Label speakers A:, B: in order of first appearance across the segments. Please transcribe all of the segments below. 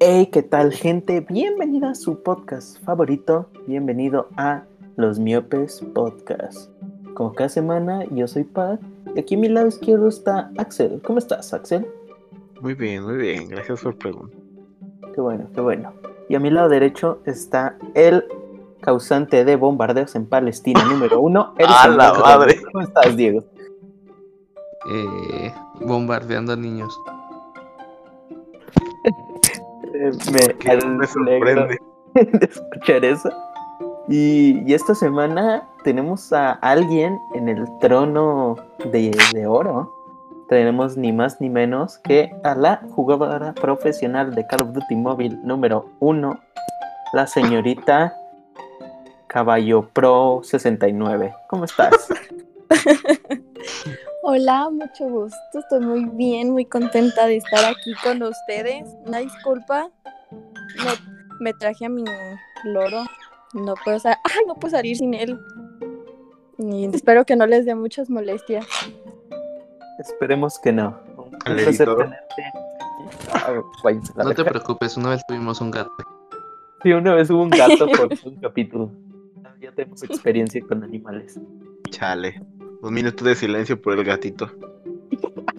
A: Hey, ¿qué tal gente? Bienvenida a su podcast favorito. Bienvenido a Los Miopes Podcast. Como cada semana, yo soy Pat y aquí a mi lado izquierdo está Axel. ¿Cómo estás, Axel?
B: Muy bien, muy bien. Gracias por preguntar.
A: Qué bueno, qué bueno. Y a mi lado derecho está el causante de bombardeos en Palestina número uno.
B: ¡A la madre!
A: ¿Cómo estás, Diego?
C: Eh, bombardeando a niños.
A: Eh, me,
B: sorprende.
A: de escuchar eso. Y, y esta semana tenemos a alguien en el trono de, de oro. Tenemos ni más ni menos que a la jugadora profesional de Call of Duty Mobile número uno, la señorita Caballo Pro 69. ¿Cómo estás?
D: Hola, mucho gusto. Estoy muy bien, muy contenta de estar aquí con ustedes. Una disculpa. Me, me traje a mi loro. No puedo, sa- Ay, no puedo salir sin él. Y espero que no les dé muchas molestias.
A: Esperemos que no. Un placer tenerte. Ah, váyanse
C: No te preocupes, una vez tuvimos un gato.
A: Sí, una vez hubo un gato por un capítulo. Ya tenemos experiencia con animales.
B: Chale. Un minuto de silencio por el gatito.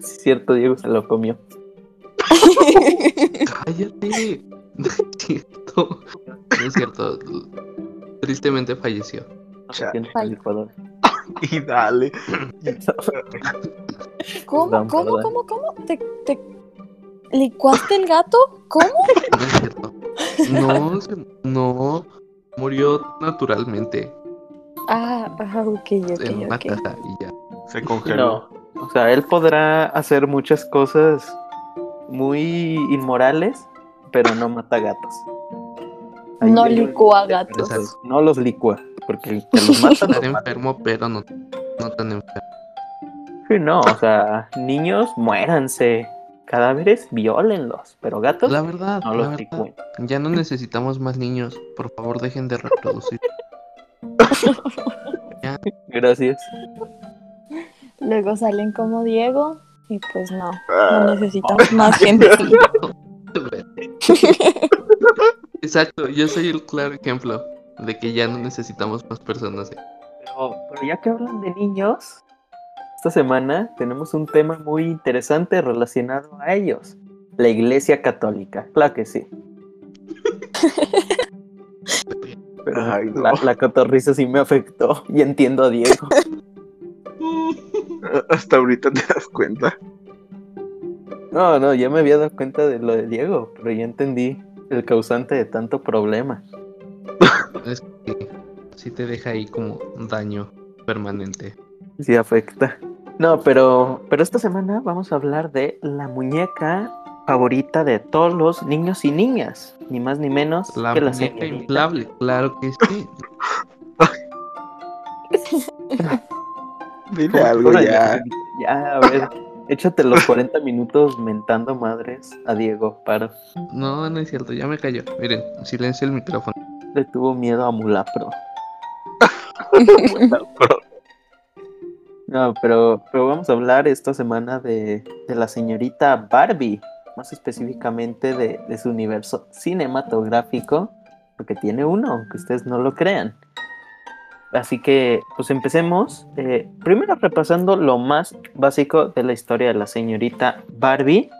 A: Cierto, Diego se lo comió.
C: ¡Cállate! No es cierto. No es cierto. Tristemente falleció.
B: Y dale.
D: ¿Cómo, cómo, cómo, cómo? ¿Te, te licuaste el gato? ¿Cómo?
C: No es cierto. No, no. Murió naturalmente
D: Ah, ah, ok, ok,
C: en una
D: ok.
C: caja y ya.
B: Se congeló.
A: No, o sea, él podrá hacer muchas cosas muy inmorales, pero no mata gatos. Ahí
D: No licúa gatos.
A: No los licúa, porque el que los mata mata.
C: enfermo, pero no, no tan enfermo.
A: Sí, no, o sea, niños, muéranse. Cadáveres, viólenlos, pero gatos
C: La verdad,
A: no
C: la
A: los
C: verdad.
A: licúen.
C: Ya no necesitamos más niños. Por favor, dejen de reproducir.
A: Gracias.
D: Luego salen como Diego y pues no, no
B: Ah,
D: necesitamos más gente.
C: Exacto, yo soy el claro ejemplo de que ya no necesitamos más personas.
A: Pero, pero ya que hablan de niños, esta semana tenemos un tema muy interesante relacionado a ellos. La Iglesia Católica, claro que sí. Pero
B: Ay, no.
A: la, la cotorriza sí me afectó y entiendo a Diego.
B: Hasta ahorita te das cuenta.
A: No, no, ya me había dado cuenta de lo de Diego, pero ya entendí el causante de tanto problema.
C: Es que sí te deja ahí como un daño permanente.
A: Sí afecta. No, pero, pero esta semana vamos a hablar de la muñeca favorita de todos los niños y niñas. Ni más ni menos
C: La
A: que la
C: muñeca
A: señorita.
C: inflable, claro que sí.
B: Dile
A: ¿Cómo-
B: algo ya.
A: Ya, a ver. Échate los 40 minutos mentando madres a Diego, paro.
C: No, no es cierto, ya me cayó. Miren, silencio el micrófono.
A: Le tuvo miedo a Mulapro. No, pero, pero vamos a hablar esta semana de, de la señorita Barbie, más específicamente de, su universo cinematográfico, porque tiene uno, aunque ustedes no lo crean. Así que, pues empecemos. eh, primero repasando lo más básico de la historia de la señorita Barbie.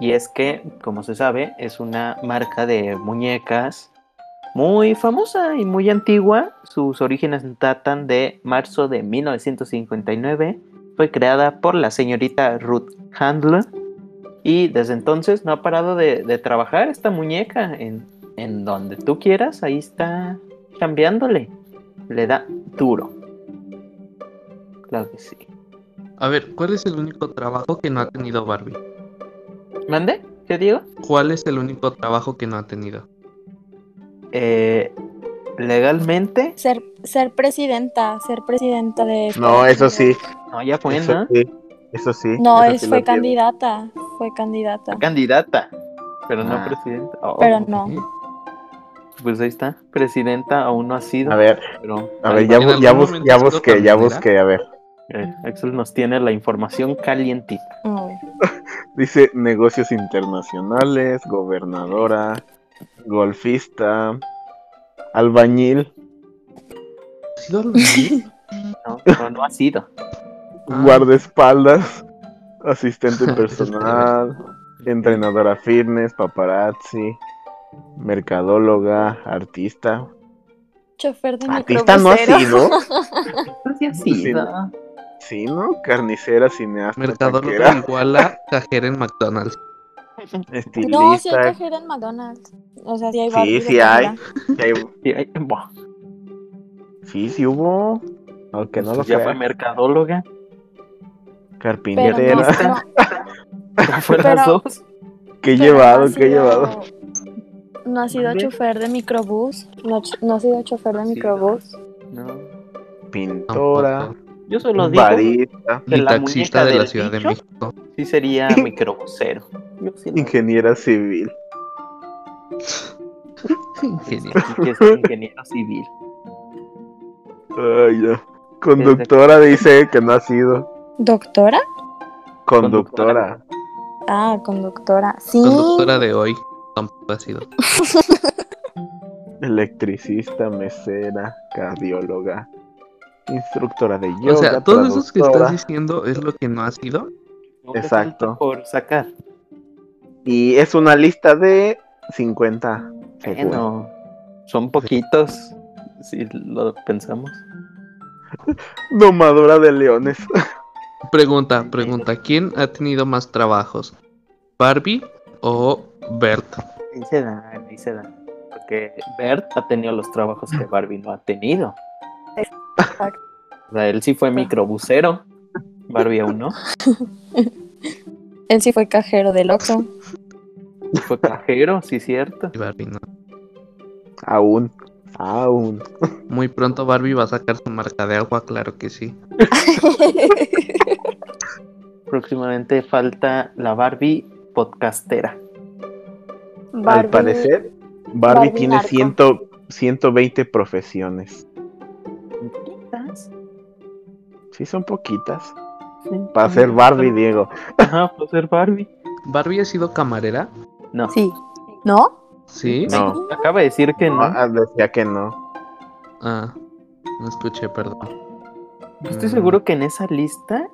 A: Y es que, como se sabe, es una marca de muñecas muy famosa y muy antigua. Sus orígenes datan de marzo de 1959. Fue creada por la señorita Ruth Handler. Y desde entonces no ha parado de, de trabajar esta muñeca en, en donde tú quieras. Ahí está cambiándole. Le da duro. Claro que sí.
C: A ver, ¿cuál es el único trabajo que no ha tenido Barbie?
A: ¿Mande? ¿Qué digo?
C: ¿Cuál es el único trabajo que no ha tenido?
A: Eh, legalmente.
D: Ser, ser presidenta, ser presidenta de...
B: No, eso sí.
A: No, ya fue,
B: Eso
A: ¿no?
B: sí. Eso sí.
D: No,
B: eso
D: es,
B: sí
D: fue
B: lo tiene.
D: Candidata, fue candidata.
A: Candidata. Pero no
C: Ah.
A: presidenta. Oh,
D: Pero no.
A: Pues ahí está. Presidenta aún no ha sido.
B: A ver,
A: Pero
B: a ver, ya, bu- bus- busqué, ya busqué, a ver.
A: eh, Axel nos tiene la información calientita.
D: A ver.
B: Dice negocios internacionales, gobernadora, golfista, albañil,
C: ¿Ha sido albañil?
A: No, no, no ha sido.
B: Guardaespaldas, asistente personal, entrenadora fitness, paparazzi, mercadóloga, artista.
D: Chofer de
B: Artista no ha sido.
A: No sí ha sido.
B: Sí, ¿no? Carnicera, cineasta,
C: Mercadóloga igual a cajera en McDonald's.
B: estilista.
D: No, sí hay cajera en McDonald's. O sea, sí hay
B: Sí, sí hay. Sí, hay-
A: Sí, ay, buah,
B: Sí, sí hubo. Aunque no lo
A: pues ya fue mercadóloga.
D: Pero
B: Carpintera.
D: no, no,
A: las dos.
B: ¿Qué he
D: pero
B: llevado?
D: no ha
B: ¿Qué
D: sido-
B: llevado?
D: No ha sido chofer de microbús. No, ha sido chofer de microbús.
A: No.
B: Pintora.
A: Yo solo digo
B: barista,
A: de
C: Y
A: la
C: taxista de la Ciudad de. México.
A: sí sería microbusero. Sí
B: ingeniera civil.
A: Que es ingeniero civil.
B: Ay, ya. Conductora dice que no ha sido.
D: ¿Doctora?
B: Conductora.
D: Ah, conductora. Sí.
C: Conductora de hoy tampoco ha sido.
B: Electricista, mesera, cardióloga, instructora de yoga.
C: O sea, todos esos que estás diciendo es lo que no ha sido.
B: Exacto.
A: Por sacar.
B: Y es una lista de 50. según.
A: Bueno, son poquitos. Si lo pensamos.
B: Domadora de leones.
C: Pregunta, pregunta, ¿quién ha tenido más trabajos? ¿Barbie o Bert?
A: Ahí se da, ahí se da. Porque Bert ha tenido los trabajos que Barbie no ha tenido.
D: Exacto.
A: O sea, él sí fue microbusero. Barbie aún no.
D: Él sí fue cajero del Oxxo.
A: Fue cajero, sí, cierto.
C: Y Barbie no.
B: Aún. Aún.
C: Muy pronto Barbie va a sacar su marca de agua, claro que sí.
A: Próximamente falta la Barbie podcastera.
B: Al parecer, Barbie,
D: Barbie
B: tiene ciento, 120 profesiones.
A: ¿Poquitas?
B: Sí, son poquitas.
A: Sí.
B: Para ser Barbie, Diego.
A: Ajá, para ser Barbie.
C: ¿Barbie ha sido camarera?
A: No.
D: Sí. ¿No?
C: Sí.
B: No.
A: Acaba de decir que no.
B: Ah, decía que no.
C: Ah, no escuché, perdón.
A: Yo Estoy
B: Mm.
A: seguro que en esa lista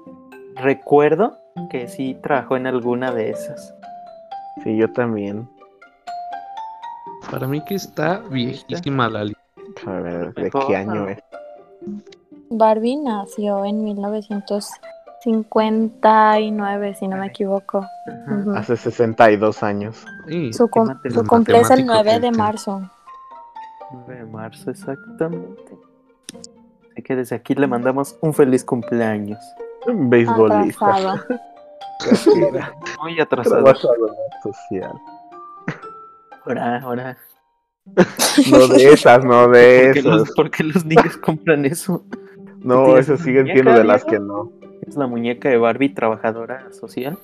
A: recuerdo que sí trabajó en alguna de esas.
B: Sí, yo también.
C: Para mí que está viejísima la lista.
B: A ver, ¿de qué año es?
D: Barbie nació en 1959, si no me equivoco.
A: Ajá.
D: Ujú.
B: Hace 62 años.
C: Sí,
D: Su,
A: matemáticos.
D: su cumple es el
C: Matemáticos
D: 9 de marzo.
A: 9 de marzo, exactamente. Así que desde aquí le mandamos un feliz cumpleaños.
B: Un beisbolista.
D: Atrasado.
A: Muy atrasado.
B: Trabajadora social.
A: Ahora, ahora.
B: No de esas, no de
A: ¿Por qué, los,
B: esas.
A: por qué los niños compran eso?
B: No,
A: ¿Tienes
B: esas
A: una
B: siguen
A: muñeca,
B: siendo de las que no.
A: Es la muñeca de Barbie trabajadora social.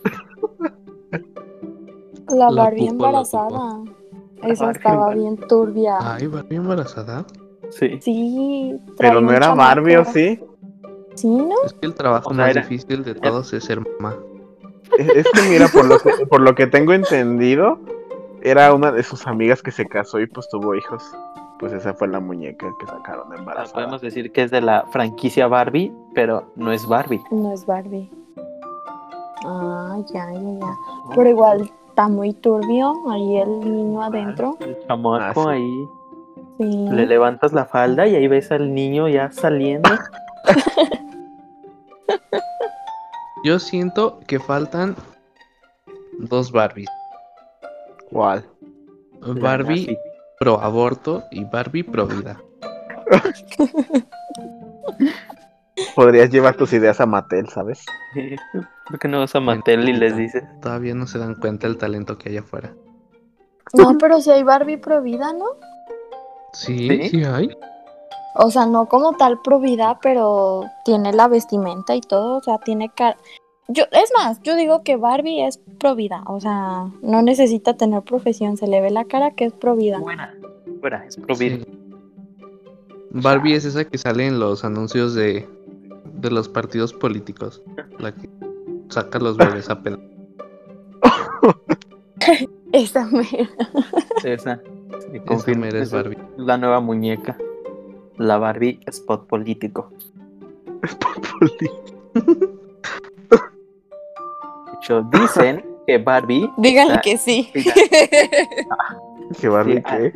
D: La
C: La
D: Barbie embarazada. Esa estaba bien turbia.
C: Ay, Barbie embarazada.
A: Sí.
D: Sí.
B: Pero no era Barbie, ¿o sí?
D: Sí, ¿no?
C: Es que el trabajo
A: O sea,
C: más
A: era-
C: difícil de todos es ser mamá.
B: Es que mira, por lo que, por lo que tengo entendido, era una de sus amigas que se casó y pues tuvo hijos. Pues esa fue la muñeca que sacaron
A: Ah,
B: embarazada.
A: Podemos decir que es de la franquicia Barbie, pero no es Barbie.
D: No es Barbie. Ah, ya, ya, ya. Pero igual está muy turbio ahí el niño adentro.
A: El chamaco
B: Ah, sí.
A: ahí.
D: Sí.
A: Le levantas la falda y ahí ves al niño ya saliendo.
C: Yo siento que faltan dos Barbies.
B: ¿Cuál?
C: Barbie pro aborto y Barbie pro vida.
B: Podrías llevar tus ideas a Mattel, ¿sabes?
A: ¿Por qué no vas a Mattel y les dices?
C: Todavía no se dan cuenta el talento que hay afuera.
D: No, pero si hay Barbie pro vida, ¿no?
C: Sí,
A: ¿Sí?
C: sí, hay.
D: O sea, no como tal pro vida, pero tiene la vestimenta y todo. O sea, tiene cara. Yo, es más, yo digo que Barbie es pro vida. O sea, no necesita tener profesión. Se le ve la cara que es pro vida.
A: Fuera, fuera, es pro vida.
C: Sí. Barbie es esa que sale en los anuncios de, de los partidos políticos. La que saca los bebés a pedo.
D: Esa mera.
A: Esa.
C: Mera es Barbie.
A: La nueva muñeca. La Barbie spot político. De hecho, dicen que Barbie.
D: Díganle
A: Ah,
D: que sí.
B: ¿Qué Barbie
A: Sí, ah.
B: qué?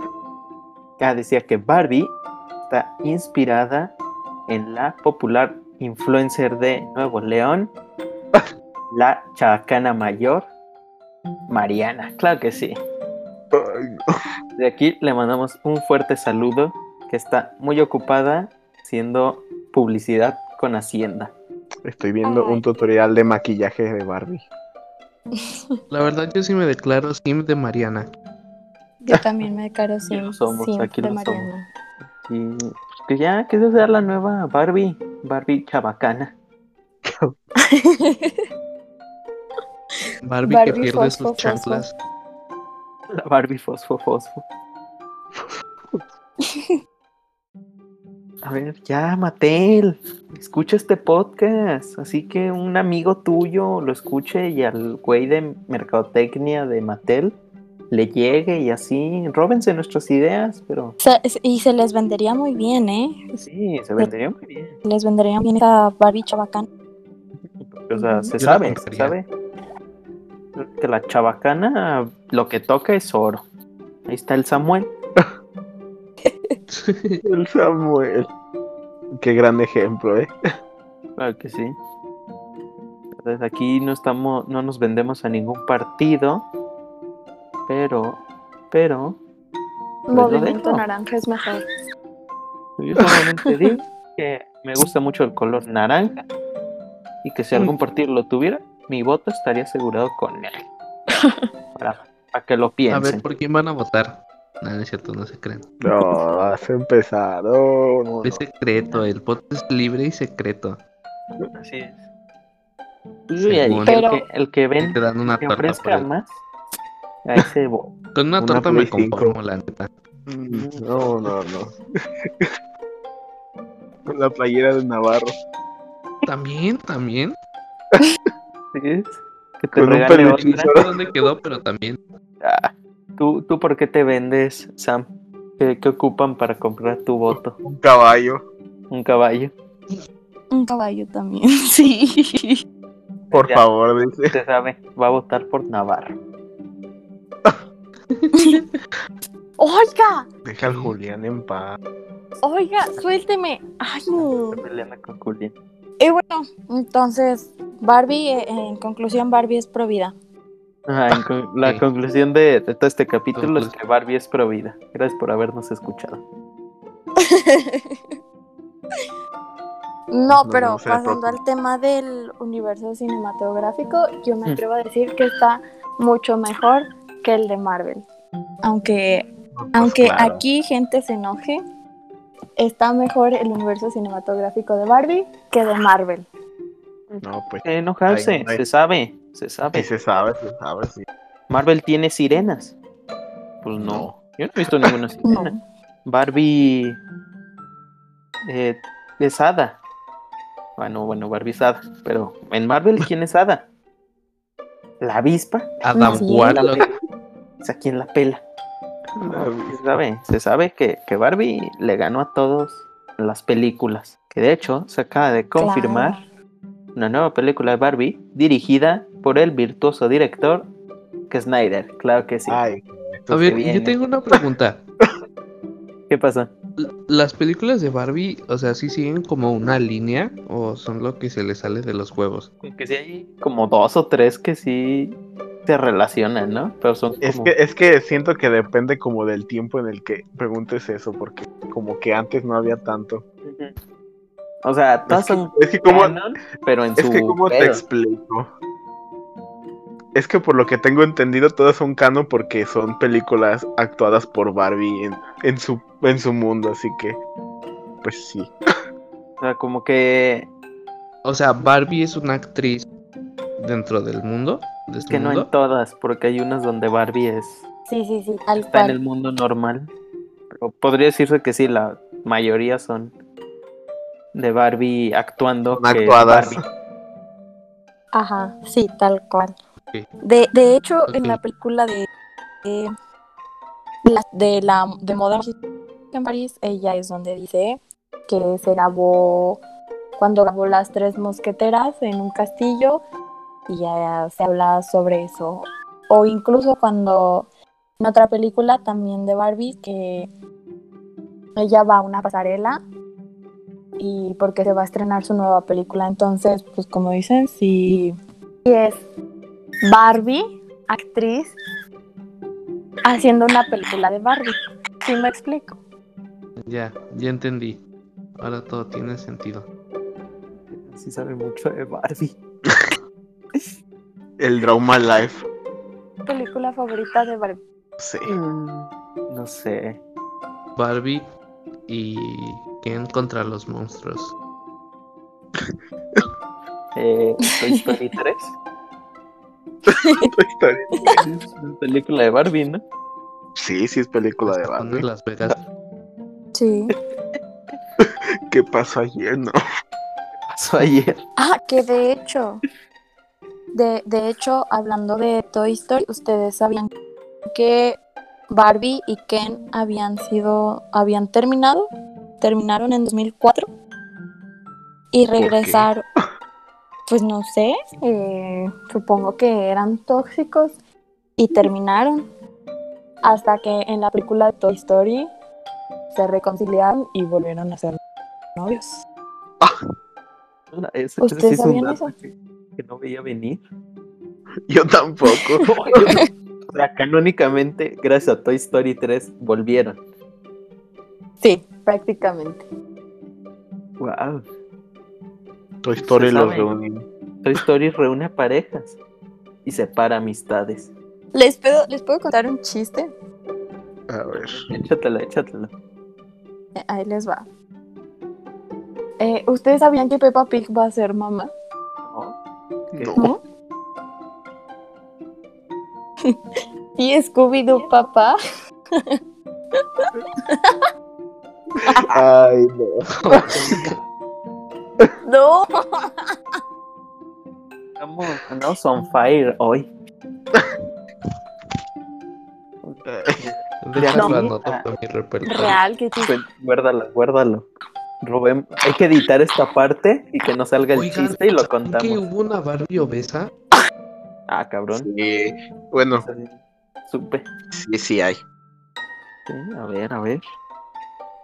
A: Ah, decía que Barbie está inspirada en la popular influencer de Nuevo León, la chabacana mayor, Mariana. Claro que sí. De aquí le mandamos un fuerte saludo, que está muy ocupada haciendo publicidad con Hacienda.
B: Estoy viendo
D: Ay.
B: un tutorial de maquillaje de Barbie.
C: La verdad, yo sí me declaro sim de Mariana.
D: Yo también me declaro sim,
A: lo somos,
D: sim
A: aquí
D: de
A: lo.
D: Mariana.
A: Y pues, que ya, que esa sea la nueva Barbie, Barbie chabacana.
C: Barbie, que pierde
D: fosfo,
C: sus
D: fosfo.
C: chanclas.
A: La Barbie fosfo fosfo. A ver, ya, Matel, escucha este podcast. Así que un amigo tuyo lo escuche y al güey de mercadotecnia de Matel le llegue y así, róbense nuestras ideas, pero
D: Se- y se les vendería muy bien, ¿eh?
A: sí, se vendería muy bien.
D: Se les vendería bien esa Barbie chabacán.
A: O sea, se
C: Yo
A: sabe, se sabe que la chabacana lo que toca es oro. Ahí está el Samuel.
B: El Samuel. Qué gran ejemplo, ¿eh?
A: Claro que sí. Entonces aquí no estamos, no nos vendemos a ningún partido, pero, pero, Pues
D: Movimiento naranja es mejor.
A: yo solamente digo que me gusta mucho el color naranja y que si algún partido lo tuviera, mi voto estaría asegurado con él. Para, para que lo
C: A
A: piensen.
C: ver, ¿por quién van a votar? No, no es cierto, no se creen.
B: No, vas a empezar. No, no, no.
C: Es secreto, el voto es libre y secreto.
A: Así es. Pues yo ya
C: Según-
A: dije, el
D: Pero-
A: que, el que ven
C: Te dan una
A: que
C: torta
A: ofrezca más, a ese voto.
C: Con una
B: Una
C: torta me
B: cinco.
C: conformo, la neta.
B: No, no, no. Con la playera de Navarro.
C: También, también.
A: ¿Sí es? Que te
B: Con un
A: regale
B: peluchín
A: otra.
C: No sé dónde quedó, pero también.
A: Ah, ¿tú, ¿Tú por qué te vendes, Sam? ¿Qué, qué ocupan para comprar tu voto?
B: Un caballo.
A: ¿Un caballo?
D: Un caballo también, sí.
B: Por
A: Ya.
B: favor, dice.
A: Usted sabe, va a votar por Navarro.
D: Oiga,
B: Deja al Julián en paz.
D: oiga, suélteme. Ay, no.
A: Con Julián.
D: Y bueno, entonces, Barbie, eh, en conclusión, Barbie es pro vida.
A: En con- la
C: Sí.
A: conclusión de, de todo este capítulo es que Barbie es pro vida. Gracias por habernos escuchado.
D: No, pero pasando al tema del universo cinematográfico, yo me atrevo a decir que está mucho mejor que el de Marvel. Aunque, aunque
B: Pues claro.
D: aquí gente se enoje, está mejor el universo cinematográfico de Barbie que de Marvel.
B: No, pues.
A: Que enojarse,
B: Ay,
A: se sabe, se sabe.
B: Sí se sabe, se sabe, sí.
A: Marvel tiene sirenas. Pues no, yo no he visto ninguna sirena.
D: No.
A: Barbie eh, es hada. Bueno, bueno, Barbie es hada. Pero en Marvel, ¿quién es hada? La avispa.
C: Adam
D: Sí.
C: Warlock.
A: Es a quien la pela. Se sabe, se sabe que, que Barbie le ganó a todos las películas. Que de hecho se acaba de confirmar
D: Claro.
A: una nueva película de Barbie dirigida por el virtuoso director que Snyder. Claro que sí.
B: Ay,
C: A ver,
A: viene.
C: yo tengo una pregunta.
A: ¿Qué pasa?
C: ¿Las películas de Barbie, o sea, sí siguen como una línea o son lo que se les sale de los huevos?
A: Que sí hay como dos o tres que sí se relacionan, ¿no? Pero son como...
B: es que, es que siento que depende como del tiempo en el que preguntes eso, porque como que antes no había tanto.
A: O sea, todas
B: Es que,
A: son
B: es que como,
A: canon, pero en
B: es
A: su
B: que como te explico. Es que por lo que tengo entendido todas son canon porque son películas actuadas por Barbie en, en su en su mundo, así que pues sí.
A: O sea, como que
C: O sea, Barbie es una actriz dentro del mundo, de este
A: que no en todas, porque hay unas donde Barbie es
D: Sí, sí, sí, tal
A: está en el mundo normal. Pero podría decirse que sí, la mayoría son de Barbie actuando.
B: Son
A: que
B: actuadas.
A: Barbie.
D: Ajá, sí, tal cual. De, de hecho, en la película de, de de la de moda en París, ella es donde dice que se grabó cuando grabó las tres mosqueteras en un castillo y ya se habla sobre eso. O incluso cuando en otra película también de Barbie que ella va a una pasarela y porque se va a estrenar su nueva película. Entonces, pues como dicen, sí, sí es Barbie, actriz, haciendo una película de Barbie. ¿Sí me explico?
C: Ya, ya entendí. Ahora todo tiene sentido.
A: Sí sabe mucho de Barbie.
B: El Drama Life.
D: Película favorita de Barbie.
B: Sí.
A: Mm, No sé.
C: Barbie y Ken contra los monstruos.
A: Eh, Toy Story 3.
B: Toy Story.
A: Es película de Barbie, ¿no?
B: Sí, sí es película de Barbie.
C: Las Vegas.
D: Sí.
B: ¿Qué pasó ayer? No.
A: Pasó ayer.
D: Ah, que de hecho, de, de hecho, hablando de Toy Story, ustedes sabían que Barbie y Ken habían sido, habían terminado, terminaron en 2004 y
B: ¿Por qué?
D: regresaron, pues no sé, eh, supongo que eran tóxicos y terminaron hasta que en la película de Toy Story se reconciliaron y volvieron a ser novios.
A: Ese, ese
D: ¿Ustedes
A: sí es un
D: sabían
A: dato
D: eso?
A: que, que no veía venir.
B: Yo tampoco.
A: o sea, canónicamente, gracias a Toy Story 3, volvieron.
D: Sí, prácticamente.
A: Wow.
B: Toy Story
A: Se
B: los reunió.
A: Toy Story reúne parejas y separa amistades.
D: ¿Les puedo, ¿Les puedo contar un chiste?
B: A ver.
A: Échatela, échatela.
D: Eh, Ahí les va. Eh, ¿Ustedes sabían que Peppa Pig va a ser mamá?
A: ¿No?
D: ¿Y Scooby-Doo papá?
B: Ay, no.
D: No.
A: Estamos, andamos on fire hoy.
C: Deja
A: No.
C: mi repertorio.
D: Real, que.
A: Pues, guárdalo, guárdalo. Rubén, hay que editar esta parte y que no salga el
C: Oigan,
A: chiste y lo
C: ¿saben que
A: contamos.
C: hubo una Barbie obesa?
A: Ah, cabrón.
B: Sí. Bueno,
A: Supe.
B: sí, sí hay.
A: Sí, a ver, a ver.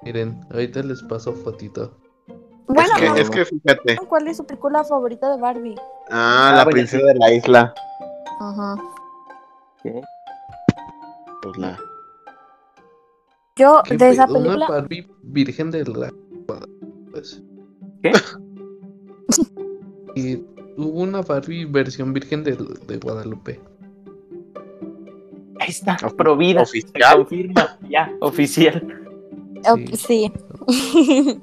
C: Miren, ahorita les paso fotito.
D: Bueno,
B: es, que,
A: no.
B: es que fíjate.
D: ¿cuál es su película favorita de Barbie?
B: Ah,
A: Ah,
B: la princesa de la isla.
D: Ajá.
A: ¿Qué?
B: Pues la.
D: Yo,
C: ¿Qué
D: de esa
C: pedo? Una
D: película,
C: Barbie virgen de la pues.
A: ¿Qué?
C: Y hubo una Barbie versión virgen de, de Guadalupe.
A: Ahí está, provida.
B: ¿oficial?
A: Se confirma, ya, oficial.
C: Sí.
D: sí.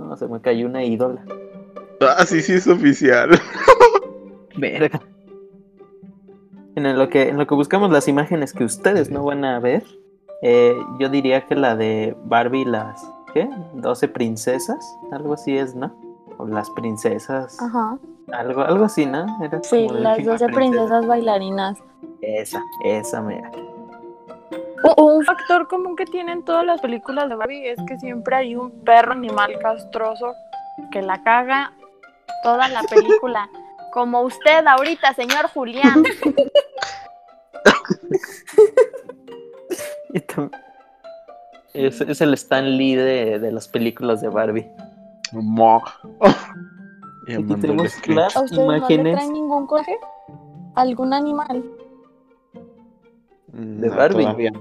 A: No, se me cayó una ídola.
B: Ah, sí, sí es oficial.
A: Verga. En lo que, en lo que buscamos las imágenes que ustedes no van a ver, eh, yo diría que la de Barbie, las, ¿qué? 12 princesas, algo así es, ¿no? O las princesas,
D: Ajá.
A: algo, algo así, ¿no? Era
D: Sí, las
A: chica
D: 12
A: princesa.
D: princesas bailarinas.
A: Esa, esa mera.
D: Un factor común que tienen todas las películas de Barbie es que siempre hay un perro animal castroso que la caga toda la película. Como usted ahorita, señor Julián.
A: Es, es el Stan Lee de, de las películas de Barbie.
B: Mo.
A: Aquí tenemos
B: screen.
A: las
D: ¿A ustedes no le
A: imágenes
D: traen ningún coraje? ¿Algún animal?
A: De
B: No,
A: Barbie.
B: todavía.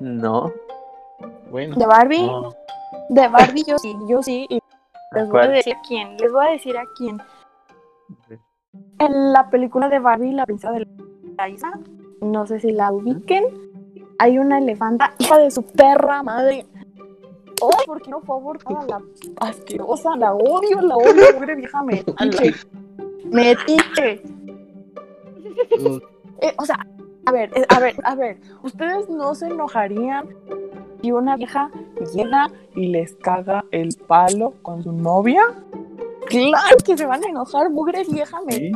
A: No.
B: Bueno.
D: ¿De Barbie?
B: no.
D: De Barbie yo sí, yo sí. Y les voy a decir a quién. Les voy a decir a quién. En la película de Barbie, la princesa de la isla, no sé si la ubiquen, hay una elefanta, hija de su perra madre. Oh, ¿por qué no fue abortada la asquerosa? La odio, la odio, pobre vieja metiche. Metiche.
C: Uh,
D: Eh, o sea, a ver, eh, a ver, a ver, ¿ustedes no se enojarían si una vieja llega y les caga el palo con su novia? Claro que se van a enojar, mugre vieja
A: Sí.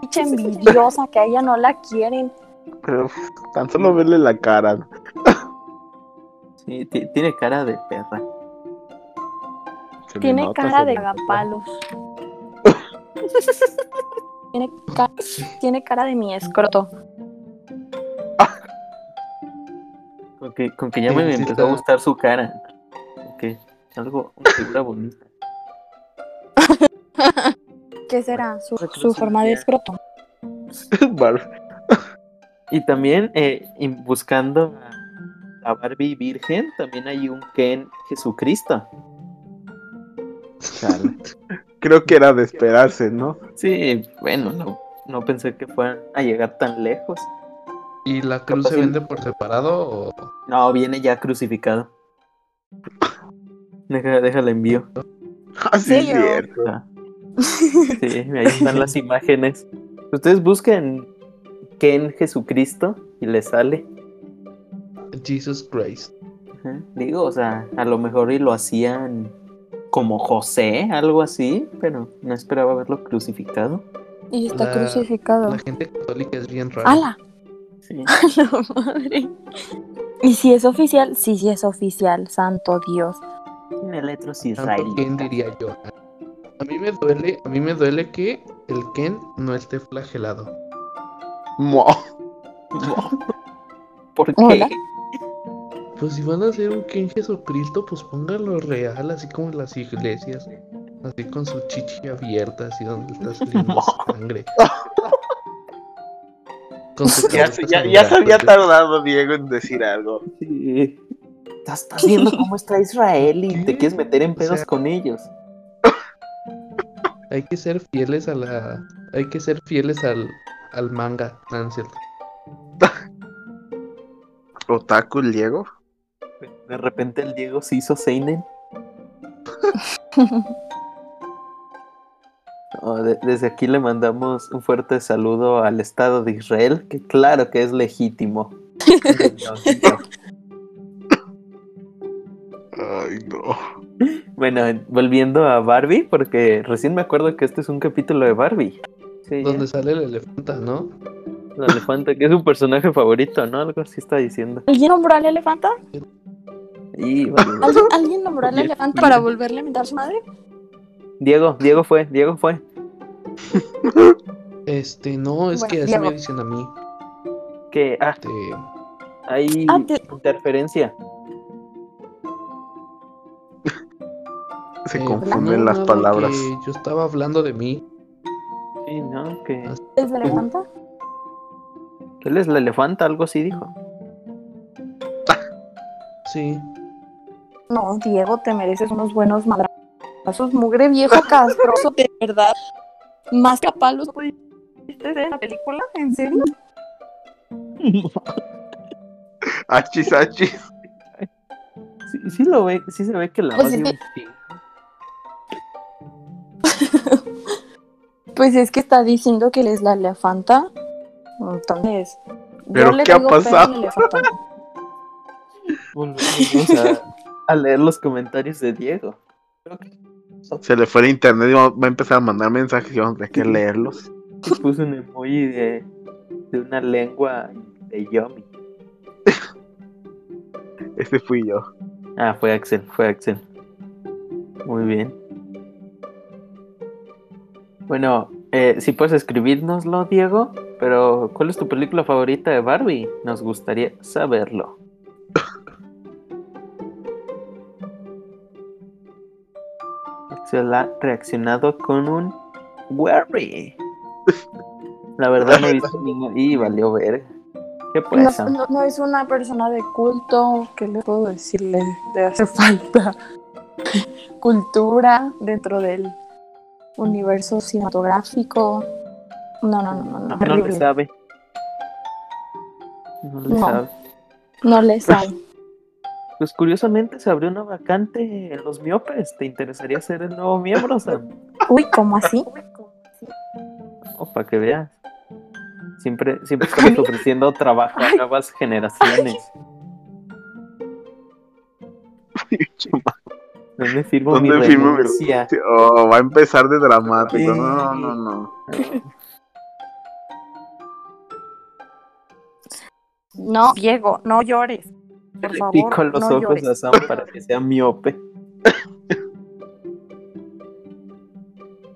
D: pinche envidiosa que a ella no la quieren.
B: Pero tan solo verle la cara.
A: Sí, ti- tiene cara de perra.
B: Se
D: Tiene
B: nota,
D: cara de
B: le nota.
D: agapalos. tiene, ca- tiene cara de mi escroto.
A: Con que, con que ya me
C: Sí,
A: empezó a gustar su cara. Ok, algo, una figura bonita.
D: ¿Qué será? Su, su forma de escroto.
A: Y también eh, buscando a, Barbie Virgen, también hay un Ken Jesucristo.
B: Creo que era de esperarse, ¿no?
A: Sí, bueno, no, no pensé que fueran a llegar tan lejos.
C: ¿Y la cruz se vende por separado o
A: No, viene ya crucificado. Deja, déjala envío.
B: Ah, sí, es.
A: Sí, ahí están las imágenes. Ustedes busquen Ken Jesucristo y les sale.
C: Jesus Christ?
A: Ajá. Digo, o sea, a lo mejor y lo hacían como José, algo así, pero no esperaba verlo crucificado.
D: Y está
C: La-
D: crucificado.
C: La gente católica es bien rara.
D: ¡Hala!
A: Sí.
D: La madre. ¿Y si es oficial? Sí, sí es oficial, santo Dios.
A: Tiene letras israelíes.
C: Ken diría yo. A mí me duele, a mí me duele que el Ken no esté flagelado.
B: Mo.
A: ¿Por qué?
D: Hola.
C: Pues si van a hacer un Ken Jesucristo, pues pónganlo real, así como en las iglesias. Así con su chichi abierta, así donde está saliendo sangre. Con su
B: Ya, ya, ya se había tardado Diego en decir algo.
A: Sí. Estás, viendo cómo está Israel y te quieres meter en
C: O
A: pedos
C: sea-
A: con ellos.
C: Hay que ser fieles a la. Hay que ser fieles al, al manga, ¿no es cierto?
B: Otaku el Diego.
A: De repente el Diego se hizo Seinen. Oh, de- desde aquí le mandamos un fuerte saludo al Estado de Israel, que claro que es legítimo.
B: Ay, no.
A: Bueno, volviendo a Barbie, porque recién me acuerdo que este es un capítulo de Barbie. Sí,
C: Donde sale el elefanta, ¿no?
A: la elefanta, que es su personaje favorito, ¿no? Algo así está diciendo.
D: ¿Alguien nombró al elefanta?
A: Y, vale.
D: ¿Alguien, ¿alguien nombró al
A: el
D: elefanta para volverle a mentar a su madre?
A: Diego, Diego fue, Diego fue.
C: Este, no, es
D: Bueno,
C: que así me dicen a mí.
A: Que ah,
C: Este,
A: hay
D: Ah, te-
A: interferencia.
B: Se
C: eh,
B: confunden
C: no,
B: las palabras.
C: yo estaba hablando de mí.
A: Sí, ¿no? Que,
D: ¿Es de elefanta?
A: que él es la elefanta, algo así dijo.
C: Sí.
D: No, Diego, te mereces unos buenos madrazos. Mugre viejo castroso, de verdad. Más que a palos pudiste ser en la película, ¿en serio?
B: Achis, achis.
A: Sí, sí lo ve, sí se ve que la
D: Pues
A: odia
D: es que-. Pues es que está diciendo que él es la elefanta. Entonces,
B: ¿Pero
D: yo le
B: qué ha pasado?
A: Volvemos a, a leer los comentarios de Diego. Creo que
B: Se le fue el internet y va a empezar a mandar mensajes y vamos a tener que leerlos.
A: puso un emoji de, de una lengua de Yomi.
B: Ese fui yo.
A: Ah, fue Axel, fue Axel. Muy bien. Bueno, eh, si puedes escribirnoslo, Diego, pero ¿cuál es tu película favorita de Barbie? Nos gustaría saberlo. Axel ha reaccionado con un Worry. La verdad no visto ningún... Y valió ver. ¿Qué
D: No, no- no es una persona de culto, ¿qué le puedo decirle? Le hace falta cultura dentro del universo cinematográfico. No, no, no, no, no,
A: No, le sabe. No le
D: No.
A: sabe.
D: No le sabe.
A: Pues curiosamente se abrió una vacante en los miopes. ¿Te interesaría ser el nuevo miembro, Sam?
D: Uy, ¿cómo así?
A: Oh, para que veas. Siempre, siempre estamos ofreciendo trabajo a nuevas generaciones. ¿Dónde firmo
B: ¿Dónde mi firmo
A: renuncia? Mi...
B: Oh, va a empezar de dramático. No, no, no.
D: No, Diego, no llores. Por
A: Le
D: favor,
A: pico los
D: no
A: ojos
D: llores.
A: a Sam para que sea miope.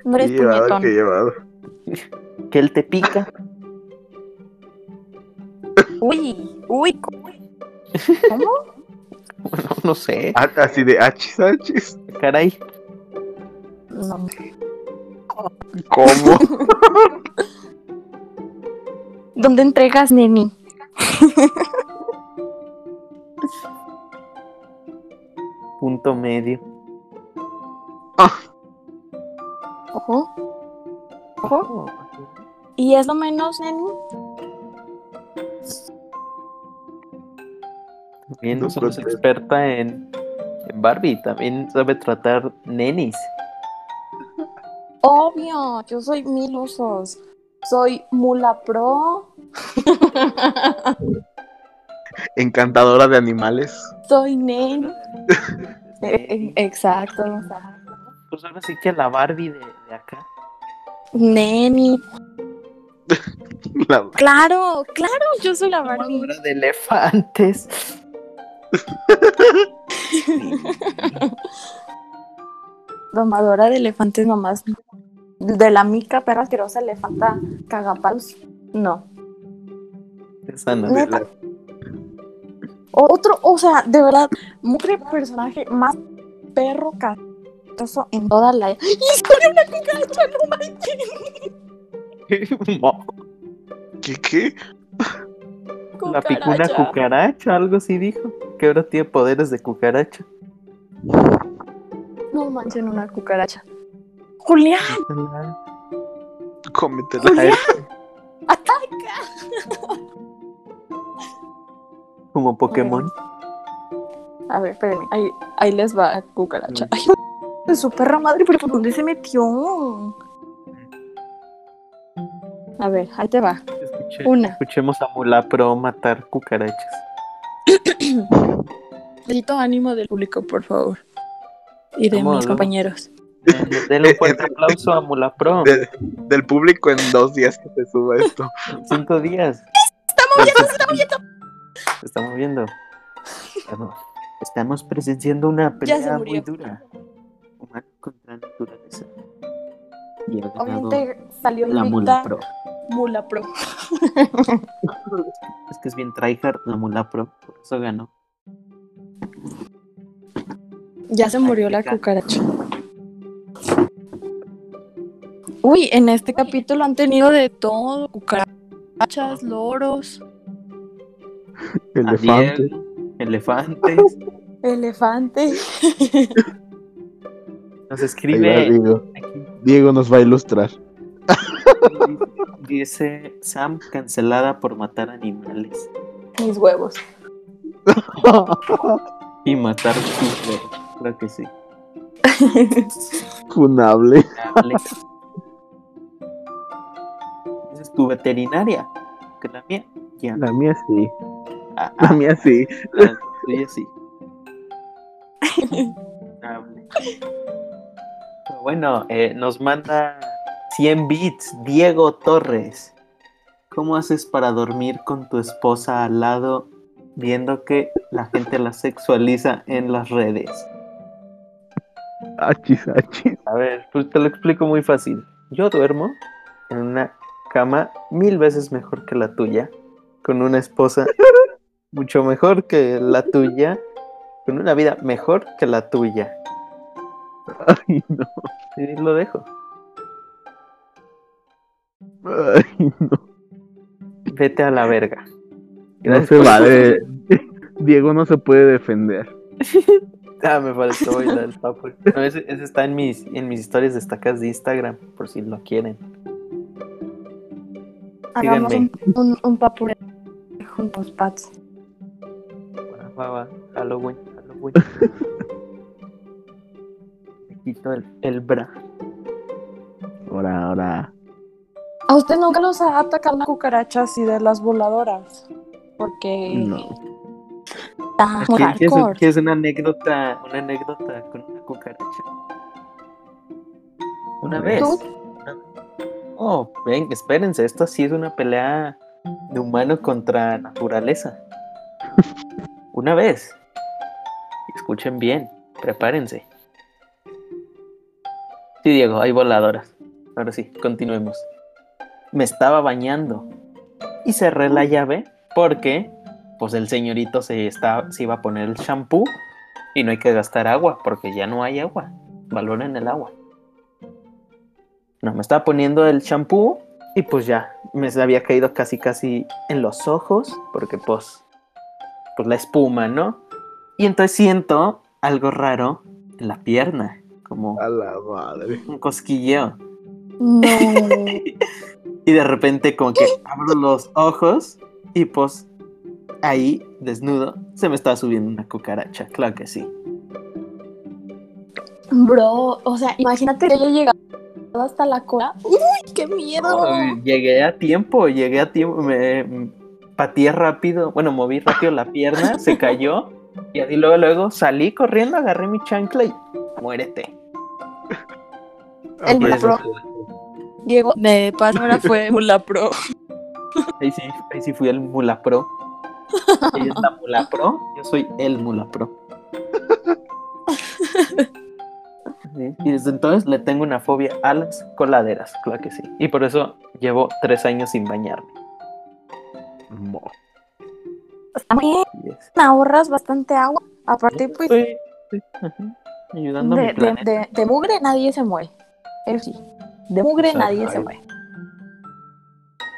D: No eres
B: Qué llevado, qué llevado.
A: Que él te pica.
D: Uy, uy, ¿cómo? ¿Cómo?
A: Bueno, no sé.
B: Ah, Así de achis, achis.
A: Caray.
D: No.
B: ¿Cómo?
D: ¿Dónde entregas, neni?
A: Punto medio.
D: Ojo. Ojo. ¿Y es lo menos, neni?
A: También
B: No
A: es
B: puede ser.
A: experta en, en Barbie, también sabe tratar nenis.
D: Obvio, yo soy mil usos. Soy Mula Pro.
B: Encantadora de animales.
D: Soy Nen. Eh, eh, Exacto.
A: Pues ahora sí que la Barbie de, de acá.
D: Neni.
B: La-
D: Claro, claro, yo soy la Barbie.
A: Domadora de elefantes.
D: Domadora de elefantes nomás. De la mica, perra asquerosa, elefanta, cagapalos. No.
A: Esa no.
D: Neta. Otro, o sea, de verdad, mugre personaje más perro castroso en toda la. ¡Y sale una cucaracha! ¡No manches!
B: ¿Qué qué?
A: La picó una
D: Cucaracha.
A: algo así dijo. Que ahora tiene poderes de cucaracha.
D: No manchen una cucaracha. Julián,
B: Cómetela.
D: Julián,
A: Como Pokémon.
D: A ver, espérenme. Ahí, ahí les va cucaracha. Ay, de su perra madre, pero ¿por dónde se metió? A ver, ahí te va. Una.
A: Escuchemos a Mulapro matar cucarachas.
D: Necesito ánimo del público, por favor. Y de mis compañeros.
A: Denle un fuerte aplauso a Mulapro.
B: De- del público en dos días que se suba esto.
A: Cinco días.
D: ¡Está moviendo, se está moviendo!
A: Se está moviendo. Estamos presenciando una pelea muy dura. Humano contra naturaleza. Y
D: Obviamente salió
A: la.
D: Mula Pro.
A: Es que es bien tryhard la Mulapro. Por eso ganó.
D: Ya se murió la cucaracha. Uy, en este capítulo han tenido de todo. Cucarachas, loros,
B: Elefante.
A: Ariel, elefantes.
D: elefantes.
A: Nos escribe
B: Diego.
A: aquí,
B: Diego nos va a ilustrar.
A: dice Sam cancelada por matar animales
D: Mis huevos.
A: y matar. Creo que sí.
B: Funable.
A: Esa es tu veterinaria. Que la mía. Ya.
B: La mía sí.
A: Ah,
B: La
A: ah,
B: mía sí.
A: la tuya sí. Bueno, eh, nos manda 100 bits Diego Torres. ¿Cómo haces para dormir con tu esposa al lado viendo que la gente la sexualiza en las redes?
B: Achis, achis.
A: A ver, pues te lo explico muy fácil. Yo duermo en una cama mil veces mejor que la tuya, con una esposa mucho mejor que la tuya, con una vida mejor que la tuya.
B: Ay, no.
A: Y lo dejo.
B: Ay, no.
A: Vete a la verga.
B: No se vale. Diego no se puede defender.
A: Ah, me faltó bailar el papo. No, ese, ese está en mis, en mis historias destacadas de Instagram, por si lo quieren.
D: Hagamos un,
A: Síganme.
D: un, un
A: Va, va, va. Halloween, Halloween. Me quito el, el bra.
B: Ahora, ahora.
D: ¿A usted nunca los ha atacado una cucaracha así de las voladoras? Porque
B: No.
D: está muy
A: ¿Quieres,
D: hardcore.
A: quieres una anécdota, una anécdota con una cucaracha? Una vez. Oh, ven, espérense, esta sí es una pelea de humano contra naturaleza. Una vez. Escuchen bien, prepárense. Sí, Diego, hay voladoras. Ahora sí, continuemos. Me estaba bañando y cerré la llave porque pues el señorito se, está, se iba a poner el shampoo y no hay que gastar agua porque ya no hay agua. Valoren el agua. No, me estaba poniendo el shampoo y pues ya, me había caído casi casi en los ojos porque pues, pues la espuma, ¿no? Y entonces siento algo raro en la pierna, como
B: A la madre.
A: un cosquilleo.
D: No.
A: Y de repente como que abro los ojos y pues ahí, desnudo, se me estaba subiendo una cucaracha, claro que sí.
D: Bro, o sea, imagínate que haya hasta la cola. ¡Uy, qué miedo!
A: Ay, llegué a tiempo, llegué a tiempo, me pateé rápido, bueno, moví rápido la pierna, se cayó y así luego, luego salí corriendo, agarré mi chancla y muérete.
D: El
B: pues,
D: pro. Diego, de Palmera fue Mula Pro.
A: Ahí sí, ahí sí fui el Mula Pro. Ella es la Mula Pro, yo soy el Mula Pro. Sí, Y desde entonces le tengo una fobia a las coladeras, claro que sí. Y por eso llevo tres años sin bañarme.
B: mo.
D: Está muy bien,
A: Yes.
D: ahorras bastante agua. Aparte, pues,
A: ajá, ayudando a mi
D: de, de, de- de mugre nadie se muere. Eso sí, de mugre nadie se muere.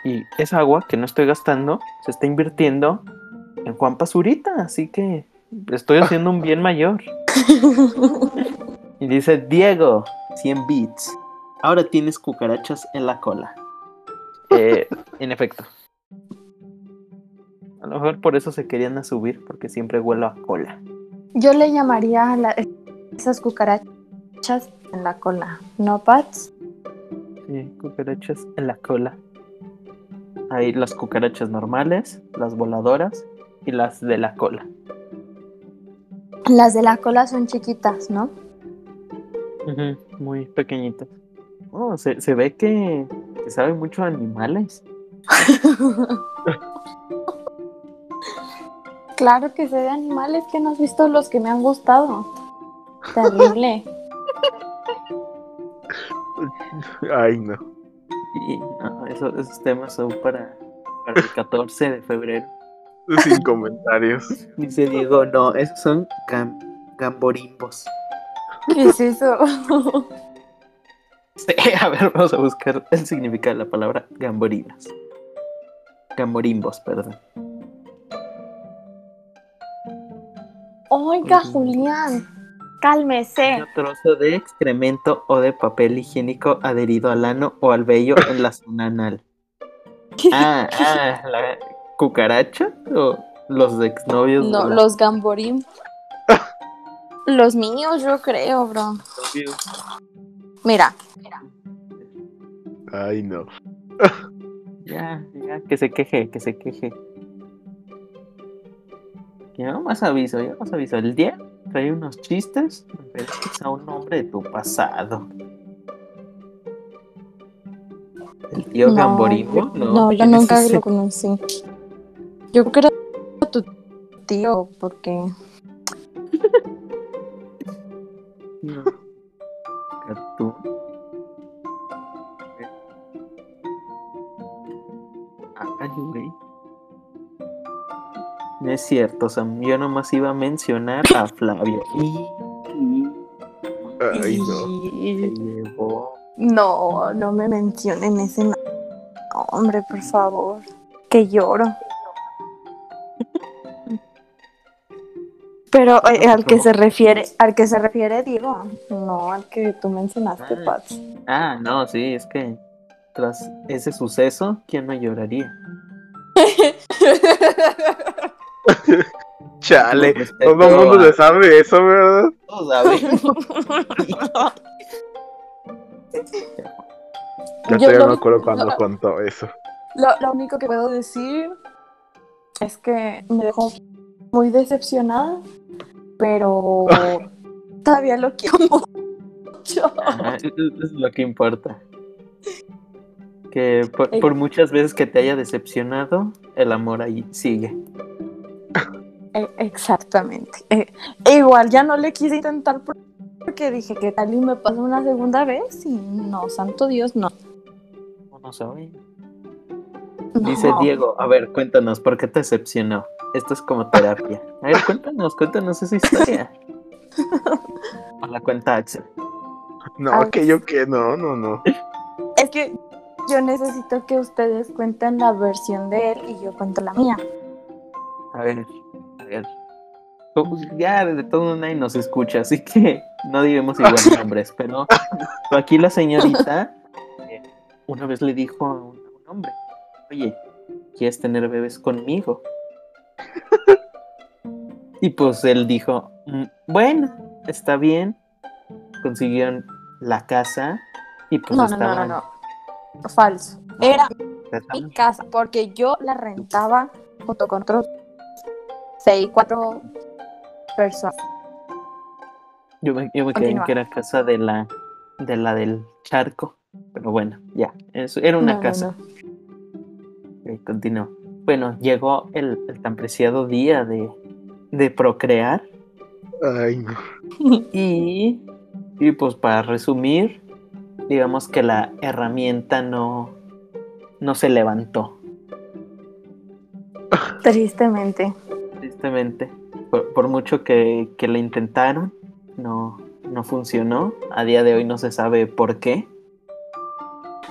A: Y esa agua que no estoy gastando se está invirtiendo en Juan Pazurita, así que estoy haciendo un bien mayor. Y dice Diego, 100 bits. Ahora tienes cucarachas en la cola. Eh, en efecto. A lo mejor por eso se querían a subir, porque siempre huelo a cola.
D: Yo le llamaría a la- esas cucarachas en la cola, ¿no, Pats?
A: Sí, cucarachas en la cola. Hay las cucarachas normales, las voladoras y las de la cola.
D: Las de la cola son chiquitas, ¿no?
A: Ujú, muy pequeñitas. Oh, se, se ve que, que sabe mucho a animales.
D: Claro que sé de animales que no has visto los que me han gustado. Terrible.
B: Ay, no.
A: Y no, eso- esos temas son para, para el 14 de febrero.
B: Sin comentarios.
A: Dice Diego, no, esos son gam- gamborimbos.
D: ¿Qué es eso?
A: Sí, a ver, vamos a buscar el significado de la palabra gamborinas. Gamborimbos, perdón.
D: Oiga, Julián, cálmese.
A: Un trozo de excremento o de papel higiénico adherido al ano o al vello en la zona anal. Ah, ah, la cucaracha o los exnovios.
D: No, los gamborim. Los míos, yo creo, bro. Mira,
B: Ay, no.
A: Ya, ya, que se queje, que se queje. Ya más aviso, ya más aviso. El día trae unos chistes, pero es quizá un nombre de tu pasado. El tío
D: no,
A: Gamborimbo, no.
D: no, yo
A: ¿quién es
D: nunca
A: ese?
D: lo conocí. Yo creo que tu tío, porque
A: es cierto, Sam. Yo nomás iba a mencionar a Flavio. Y.
B: Ay, no.
D: No, no me mencionen ese no- nombre, por favor. Que lloro. Pero eh, al que se refiere, al que se refiere Diego, no al que tú mencionaste,
A: Ah.
D: Pats.
A: Ah, no, sí, es que tras ese suceso, ¿quién no lloraría?
B: Chale.
A: Respeto
B: Todo el mundo le sabe eso, ¿verdad?
A: Todos.
B: Ya
D: Yo
B: todavía
D: lo-
B: me acuerdo cuando
D: lo-
B: contó eso.
D: Lo, lo único que puedo decir es que me dejó muy decepcionada, pero todavía lo quiero mucho.
A: Ajá, es lo que importa. Que por, por muchas veces que te haya decepcionado, el amor ahí sigue.
D: E- Exactamente. Eh, igual ya no le quise intentar por- porque dije que tal y me pasa una segunda vez y no, santo Dios, no.
A: No, no sabe.
D: No.
A: Dice Diego, a ver, cuéntanos, ¿por qué te decepcionó? Esto es como terapia. A ver, cuéntanos, cuéntanos esa historia. O la cuenta Axel.
B: No, que yo que no, no, no.
D: Es que yo necesito que ustedes cuenten la versión de él y yo cuento la mía.
A: A ver, a ver. Pues ya de todo nadie nos escucha, así que no diremos igual nombres, pero aquí la señorita eh, una vez le dijo a un, a un hombre, oye, ¿quieres tener bebés conmigo? Y pues él dijo, "Mm, bueno, está bien. Consiguieron la casa y pues
D: No, no, no, no, no. Falso. Era mi casa porque yo la rentaba junto con otros seis, cuatro personas.
A: Yo me, yo me quedé en
D: Continúa.
A: que era casa de la, de la del charco. Pero bueno, ya. Eso, era una
D: No,
A: casa.
D: no.
A: Continuó. Bueno, llegó el, el tan preciado día de, de procrear.
B: Ay, no.
A: Y, y pues para resumir, digamos que la herramienta no, no se levantó.
D: Tristemente.
A: Tristemente. Por, por mucho que, que intentaron, no, no funcionó. A día de hoy no se sabe por qué.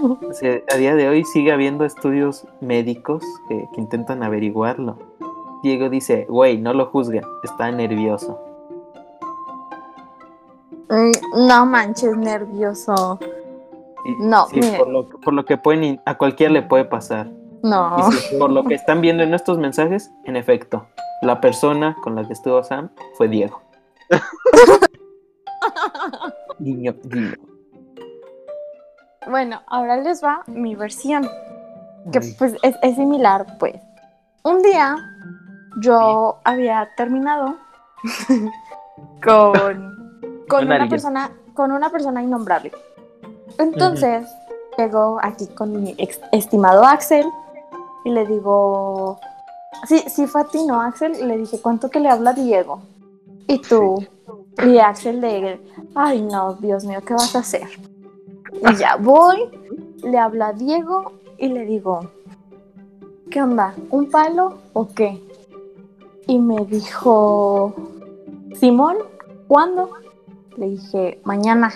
A: O sea, a día de hoy sigue habiendo estudios médicos que, que intentan averiguarlo. Diego dice, güey, no lo juzguen, está nervioso.
D: Mm, No manches, nervioso.
A: Y-
D: No,
A: sí, por, lo, por lo que pueden, a cualquiera le puede pasar.
D: No.
A: Y por lo que están viendo en estos mensajes, en efecto, la persona con la que estuvo Sam fue Diego. Guiño, guiño.
D: Bueno, ahora les va mi versión. Que
A: Ay,
D: pues es, es similar, pues. Un día yo había terminado con, con una persona, con una persona innombrable. Entonces, llego aquí con mi ex- estimado Axel y le digo, sí, sí fue a ti, ¿no, Axel? Y le dije, ¿cuánto que le habla Diego? Y tú, y Axel de, ay no, Dios mío, ¿qué vas a hacer? Y ya voy, le habla a Diego y le digo, ¿qué onda? ¿Un palo o qué? Y me dijo, Simón, ¿cuándo? Le dije, mañana.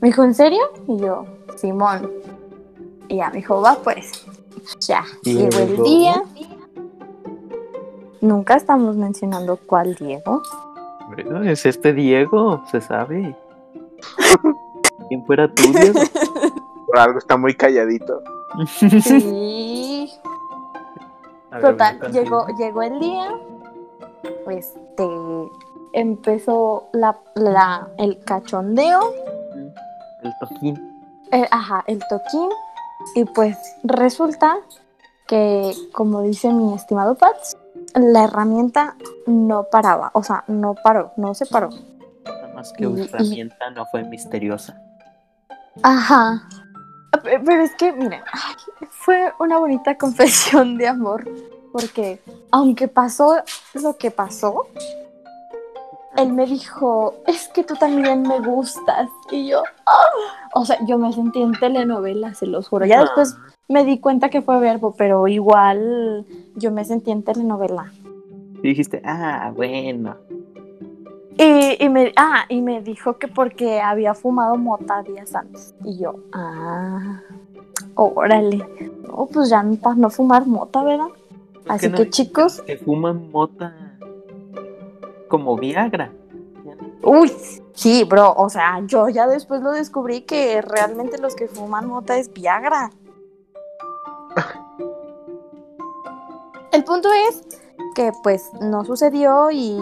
D: Me dijo, ¿en serio? Y yo, Simón. Y ya me dijo, va pues. Ya, llegó el día. Nunca estamos mencionando cuál Diego.
A: bueno, es este Diego, se sabe. ¿Quién fuera tú, Diego?
B: Por algo está muy calladito.
D: Sí.
A: Ver,
D: Total, llegó, llegó el día, este, empezó la, la, el cachondeo,
A: El toquín.
D: eh, ajá, el toquín, y pues resulta que, como dice mi estimado Pats, la herramienta no paraba, o sea, no paró, no se paró.
A: Nada más que
D: y-
A: herramienta no fue misteriosa.
D: Ajá. Pe- Pero es que, miren, fue una bonita confesión de amor, porque aunque pasó lo que pasó, él me dijo, es que tú también me gustas. Y yo, "Ah". o sea, yo me sentí en telenovela, se los juro. Ya después me di cuenta que fue verbo, pero igual yo me sentí en telenovela.
A: Y dijiste, ah, bueno.
D: Y, y me, ah, y me dijo que porque había fumado mota días antes. Y yo, ah, órale. No, pues ya para no fumar mota, ¿verdad?
A: ¿Por
D: Así
A: no
D: que
A: dices
D: chicos,
A: Que fuman mota como Viagra.
D: uy, sí, bro, o sea, yo ya después lo descubrí que realmente los que fuman mota es Viagra. El punto es que pues no sucedió y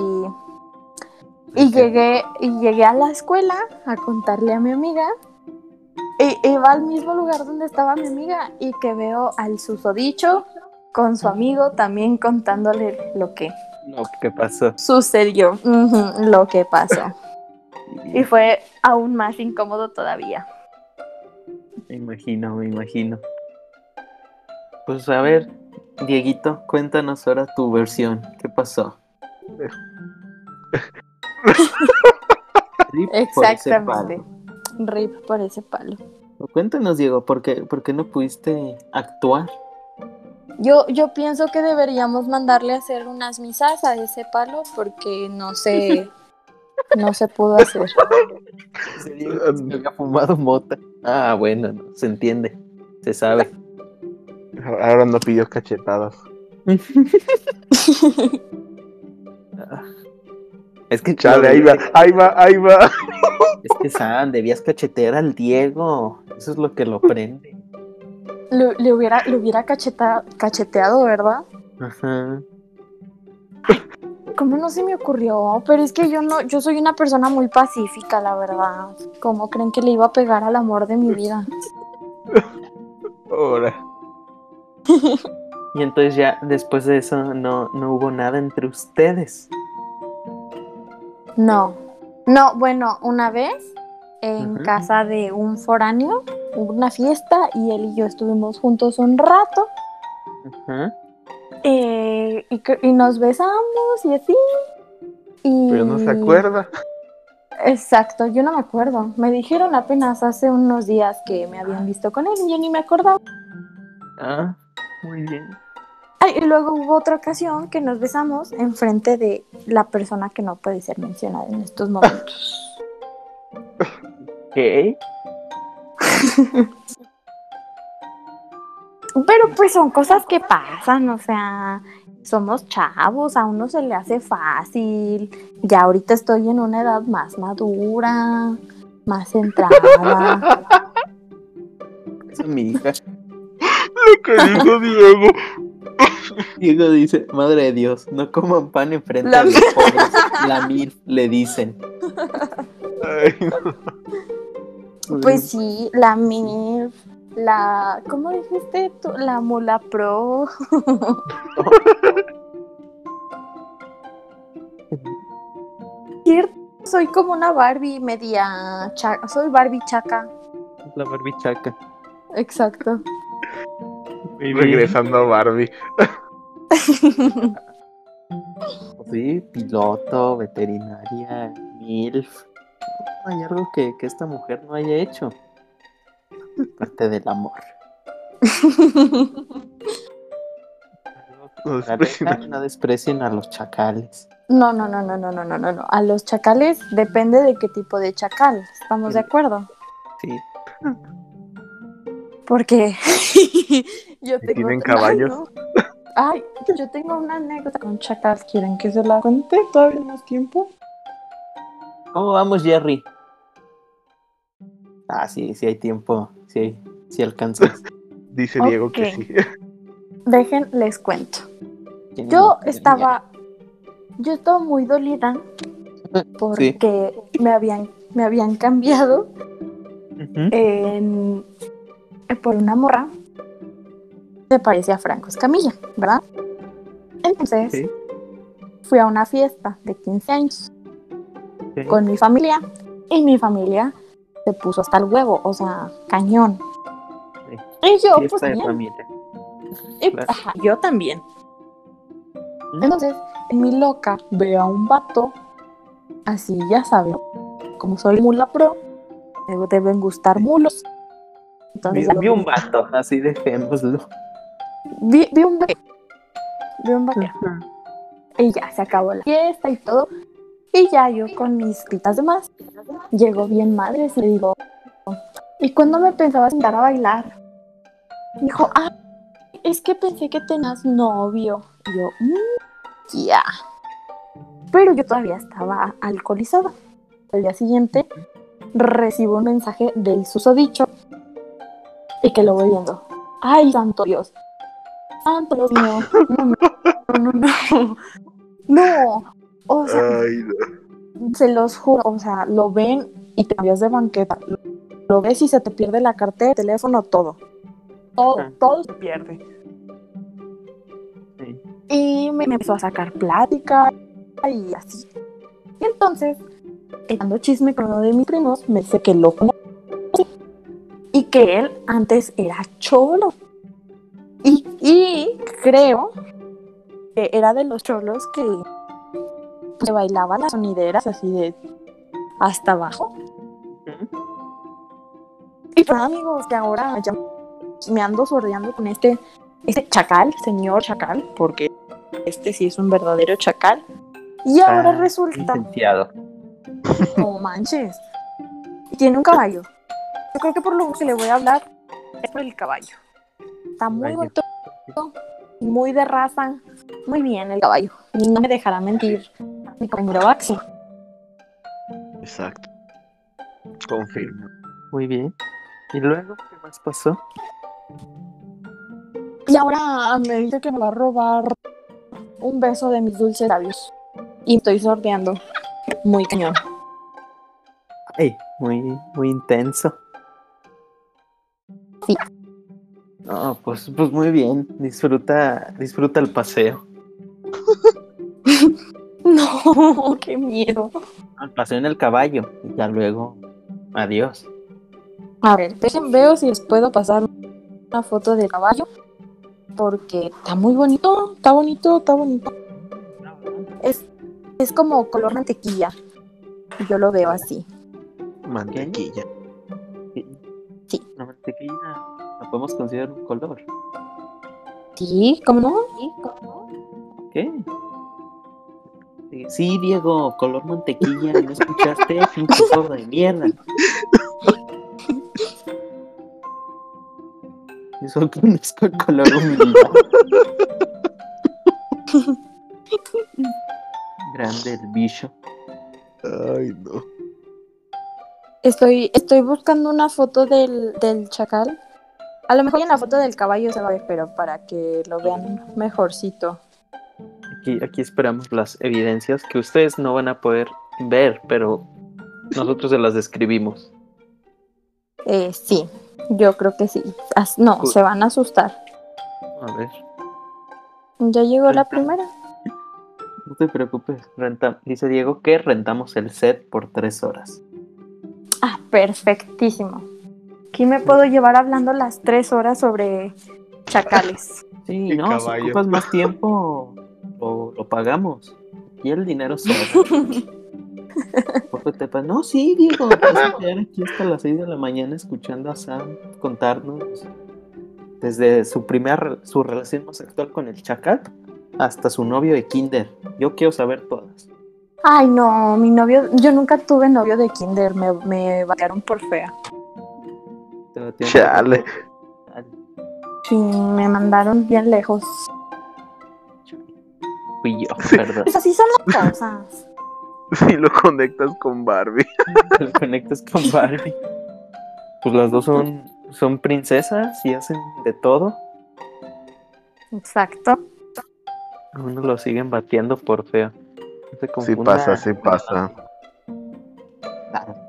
D: Y llegué, y llegué a la escuela a contarle a mi amiga. Y iba al mismo lugar donde estaba mi amiga y que veo al susodicho con su amigo también contándole lo que
A: No, ¿qué pasó?
D: sucedió, lo que pasó. Y fue aún más incómodo todavía.
A: Me imagino, me imagino. Pues a ver, Dieguito, cuéntanos ahora tu versión. ¿Qué pasó? Rip por ese
D: Exactamente. Rip por ese palo.
A: Cuéntanos, Diego, ¿por qué, por qué no pudiste actuar?
D: Yo, yo pienso que deberíamos mandarle a hacer unas misas a ese palo porque no se, no se pudo hacer.
A: Ese Diego se había fumado mota. Ah, bueno, no, se entiende. Se sabe.
B: Ahora no pidió cachetadas.
A: Es que
B: Chale, ahí va, ahí va, ahí va.
A: Es que San, debías cachetear al Diego. Eso es lo que lo prende.
D: Le, le hubiera, le hubiera cacheta- cacheteado, ¿verdad?
A: Ajá.
D: ¿Cómo no se me ocurrió? Pero es que yo no, yo soy una persona muy pacífica, la verdad. ¿Cómo creen que le iba a pegar al amor de mi vida?
B: Ahora.
A: Y entonces ya después de eso no, no hubo nada entre ustedes.
D: No. No, bueno, una vez en casa de un foráneo hubo una fiesta y él y yo estuvimos juntos un rato eh, y, nos besamos y así. Y...
B: Pero no se acuerda.
D: Exacto, yo no me acuerdo. Me dijeron apenas hace unos días que me habían visto con él y yo ni me acordaba.
A: Ah, muy bien.
D: Ay, y luego hubo otra ocasión que nos besamos enfrente de la persona que no puede ser mencionada en estos momentos.
A: Ok.
D: Pero pues son cosas que pasan, o sea, somos chavos, a uno se le hace fácil. Ya ahorita estoy en una edad más madura, más centrada.
A: Esa es mi hija.
B: Lo que dijo Diego.
A: Diego dice, madre de Dios, no coman pan enfrente
D: La
A: de los pobres. La mil le dicen.
B: Ay, no.
D: Pues sí, la MIF, la. ¿Cómo dijiste tú? La Mula Pro. Cierto, soy como una Barbie media. cha- Soy Barbie chaca.
A: La barbichaca.
D: Exacto.
A: Muy bien.
B: Regresando a Barbie.
A: Sí, piloto, veterinaria, MILF hay algo que, que esta mujer no haya hecho. Parte del amor.
B: No
A: desprecien. no a los chacales.
D: No, no, no, no, no, no, no, no. A los chacales depende de qué tipo de chacal. ¿Estamos de acuerdo?
A: Sí.
D: Porque yo tengo.
B: ¿Tienen caballos?
D: No. Ay, yo tengo una anécdota con chacal. ¿Quieren que se la cuente todavía más tiempo?
A: ¿Cómo vamos, Jerry? Ah, sí, sí hay tiempo. Sí, hay- sí alcanzas.
B: Dice Diego que sí.
D: Dejen, les cuento. Yo estaba, yo estaba muy dolida porque me habían, me habían cambiado en- por una morra que parecía a Franco Escamilla, ¿verdad? Entonces
A: Sí.
D: fui a una fiesta de 15 años con mi familia y mi familia se puso hasta el huevo, o sea, cañón.
A: Sí.
D: Y yo,
A: Fiesta
D: pues
A: de
D: bien,
A: familia.
D: y-
A: claro.
D: ajá, yo también.
A: ¿Mm?
D: Entonces, en mi loca veo a un vato, así ya saben, como soy mula pro, me deben gustar mulos. Entonces,
A: Vi, un vato, así dejémoslo.
D: vi, vi un vaquero. Vi un vaquero. Y ya se acabó la fiesta y todo. Y ya yo con mis pitas de más, llego bien madre y le digo, ¿y cuándo me pensabas sentar a bailar? Dijo, ah, es que pensé que tenías novio. Y yo, "Mm, ya. Pero yo todavía estaba alcoholizada. Al día siguiente recibo un mensaje del susodicho y que lo voy viendo. Ay, santo Dios. Santo Dios mío. No, no, no, no. No. O sea,
B: Ay, no.
D: se los juro, o sea, lo ven y te cambias de banqueta. Lo, lo ves y se te pierde la cartera, el teléfono, todo. Todo,
A: Ah.
D: todo se pierde.
A: Sí.
D: Y me, me empezó a sacar plática y así. Y entonces, echando chisme con uno de mis primos, me dice que lo conoce y que él antes era cholo. Y, creo que era de los cholos que, que bailaban las sonideras así de hasta abajo. Y pues amigos, que ahora ya me ando sordeando con este, este chacal, señor chacal, porque este sí es un verdadero chacal. Y ahora
A: Ah,
D: resulta,
A: Licenciado.
D: no manches, tiene un caballo. Yo creo que por lo que le voy a hablar es por el caballo. Está muy bonito, muy de raza, muy bien el caballo. Y no me dejará mentir mi compañero Baxi.
B: Exacto. Confirmo.
A: Muy bien. ¿Y luego qué más pasó?
D: Y ahora me dice que me va a robar un beso de mis dulces labios. Y estoy sorteando. Muy cañón.
A: Ay, muy, muy intenso.
D: Sí.
A: No, pues, pues muy bien. Disfruta, disfruta el paseo.
D: No, qué miedo.
A: El paseo en el caballo. Y ya luego, adiós.
D: A ver, dejen veo si les puedo pasar una foto del caballo. Porque está muy bonito, está bonito, está bonito. Es, es como color mantequilla. Yo lo veo así.
B: Mantequilla.
D: Sí.
A: La mantequilla la podemos considerar un color.
D: Sí, ¿cómo no?
A: ¿Qué? Sí, Diego, color mantequilla. ¿No escuchaste? Pinche sordo de mierda. Eso que no es con color humildad. Grande el bicho.
B: Ay, no.
D: Estoy, estoy buscando una foto del, del chacal. A lo mejor en la foto del caballo se va a ver, pero para que lo vean mejorcito.
A: Aquí, aquí esperamos las evidencias que ustedes no van a poder ver, pero nosotros se las describimos.
D: Eh, sí, yo creo que sí. As- no, se van a asustar.
A: A ver,
D: Ya llegó la primera.
A: no te preocupes. Renta, dice Diego que rentamos el set por tres horas.
D: Ah, perfectísimo. Aquí me puedo llevar hablando las tres horas sobre chacales.
A: Sí, no, si ocupas más tiempo, lo, lo pagamos. Y el dinero sobra. No, sí, Diego, vas a quedar aquí hasta las 6 de la mañana escuchando a Sam contarnos desde su primera re- su relación más actual con el chacal hasta su novio de Kinder. Yo quiero saber todas.
D: Ay, no, mi novio, yo nunca tuve novio de kinder, me, me batearon por fea.
A: Te lo
B: Chale.
D: Sí, me mandaron bien lejos.
A: Fui yo, perdón.
D: Pues así son las cosas.
B: Si lo conectas con Barbie.
A: Lo conectas con Barbie. Pues las dos son, son princesas y hacen de todo.
D: Exacto.
A: A Uno lo siguen bateando por feo. No se
B: Sí pasa, sí pasa.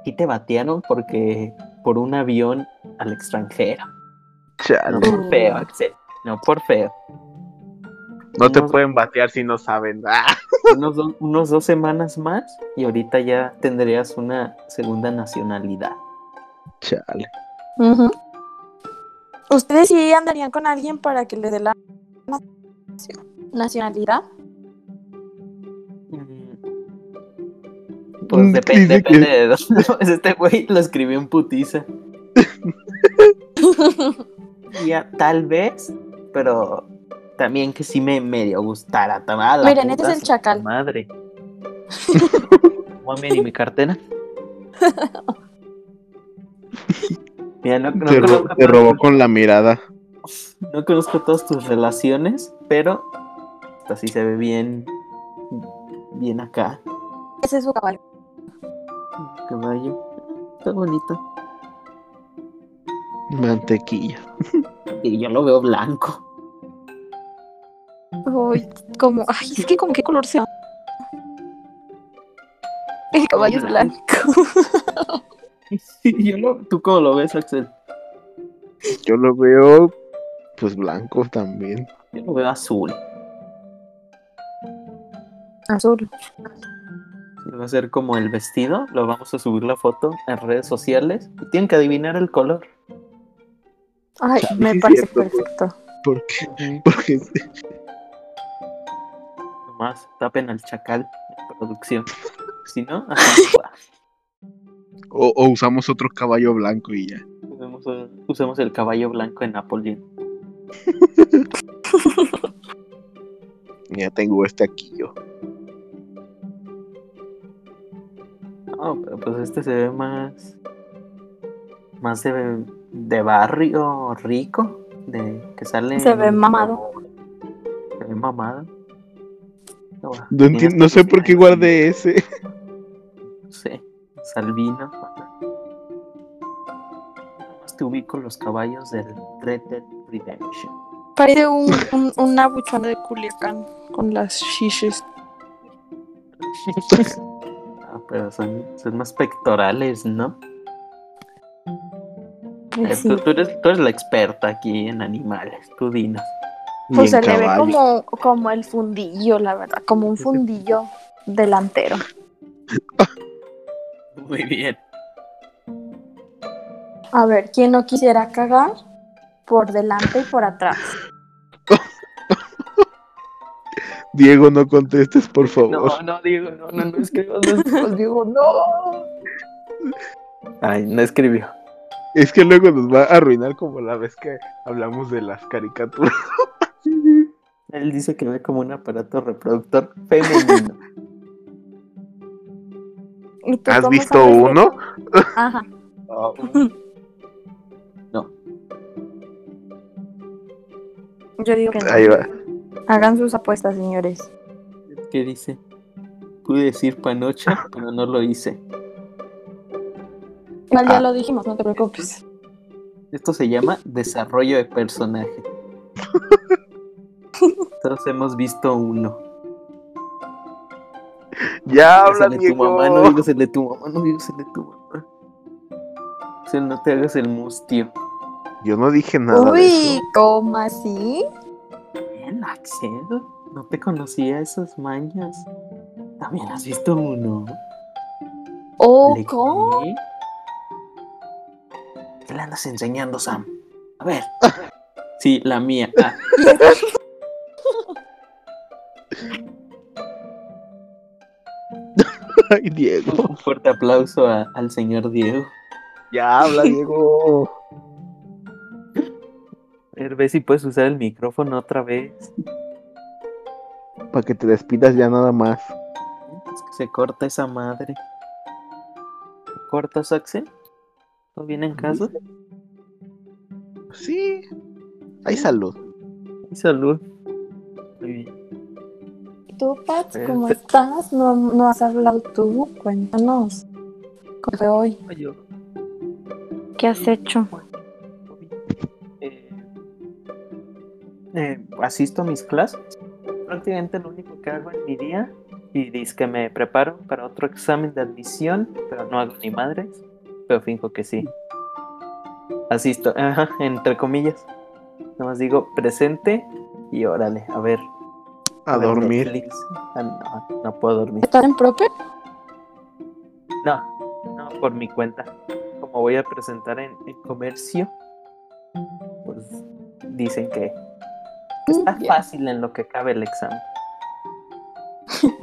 A: Y te batearon porque por un avión al extranjero. No
B: Chale.
A: por feo, Axel. No por feo.
B: No te
A: Unos-
B: pueden batear si no saben. ¡Ah!
A: Unos, do- unos dos semanas más y ahorita ya tendrías una segunda nacionalidad.
B: Chale.
D: ¿Ustedes sí andarían con alguien para que le dé la nacio- nacionalidad?
A: Mm. Pues depende, depende de dónde. Este güey lo escribió en putiza. Ya, tal vez, pero también que sí me medio gustara. Tamara, la
D: Miren, este es el chacal.
A: Madre. Mami, ¿y mi cartera? Mira, no, no
B: Te, ro- robó con la mirada.
A: no conozco todas tus relaciones, pero esta sí se ve bien, bien acá.
D: Ese es su caballo.
A: Caballo. Está bonito.
B: Mantequilla.
A: Y yo lo veo blanco.
D: Uy, como, ay, es que como qué color sea. El caballo es blanco.
A: Yo lo- ¿Tú cómo lo ves, Axel?
B: Yo lo veo, pues blanco también.
A: Yo lo veo azul.
D: Azul.
A: Va a ser como el vestido. Lo vamos a subir la foto en redes sociales. Y tienen que adivinar el color.
D: Ay, me parece
B: cierto.
D: perfecto.
B: Porque, porque
A: Nomás tapen al chacal en producción. Si no,
B: o, o usamos otro caballo blanco y ya.
A: usemos, usemos el caballo blanco en Napoleón.
B: Ya tengo este aquí yo.
A: No, pero pues este se ve más. Más de, de barrio rico. De que sale.
D: Se ve mamado.
A: Se ve mamado. No,
B: No, entiendo, sé por qué guardé ese.
A: No sé. Salvino. Te ubico los caballos del Red Dead Redemption.
D: Parece un, un- una buchona de Culiacán con las shishis.
A: Ah, pero son, son más pectorales, ¿no?
D: Pues sí.
A: tú, tú eres, tú eres la experta aquí en animales, tú dinos.
D: Pues se le ve como, como el fundillo, la verdad, como un fundillo delantero.
A: Muy bien.
D: A ver, ¿quién no quisiera cagar? Por delante y por atrás.
B: Diego, no contestes, por favor.
A: No, no, Diego, no, no, no escribas, no escribas, Diego, no. Ay, no escribió.
B: Es que luego nos va a arruinar como la vez que hablamos de las caricaturas.
A: Él dice que ve como un aparato reproductor femenino.
D: ¿Y tú
B: ¿Has visto
D: sabes
B: uno?
D: Ajá.
A: No,
D: Yo digo que no.
B: Ahí va.
D: Hagan sus apuestas, señores.
A: ¿qué dice? Pude decir panocha, pero no lo hice.
D: Ya
B: Ah.
D: lo dijimos, no te preocupes.
A: Esto se llama desarrollo de personaje. Todos hemos visto uno.
B: Ya habla,
A: Dígasele tu mamá, no dígasele tu mamá, no dígasele tu mamá. O sea, no te hagas el mustio.
B: Yo no dije nada de
D: Uy,
B: eso.
D: ¿cómo así?
A: Bien, Axel. No te conocía esas mañas. También has visto uno.
D: ¿Oh,
A: ¿Le
D: cómo?
A: Qué? ¿Qué le andas enseñando, Sam? A ver. Sí, la mía. Ah,
B: Ay, Diego.
A: un fuerte aplauso a- al señor Diego.
B: Ya habla, Diego.
A: A ver, ve si puedes usar el micrófono otra vez.
B: Para que te despidas ya nada más.
A: Es que se corta esa madre. ¿Te ¿Cortas, Axel? ¿Todo bien en casa?
B: Sí. Hay salud.
A: Y salud. Muy bien.
D: ¿Tú, Pat,
A: Eh,
D: cómo estás? ¿No, ¿No has hablado tú? Cuéntanos. ¿Cómo fue hoy?
A: Yo,
D: ¿Qué has hecho?
A: eh, eh, asisto a mis clases. Prácticamente lo único que hago en mi día. Y dice que me preparo para otro examen de admisión, pero no hago ni madres. Pero finjo que sí. Asisto, ajá, entre comillas. Nada más digo presente y órale, a ver.
B: A
A: ver
B: dormir.
A: Netflix. Ah, no, no puedo dormir.
D: ¿Estás en prope?
A: No, no, por mi cuenta. Como voy a presentar en, en comercio, pues dicen que está fácil en lo que cabe el examen.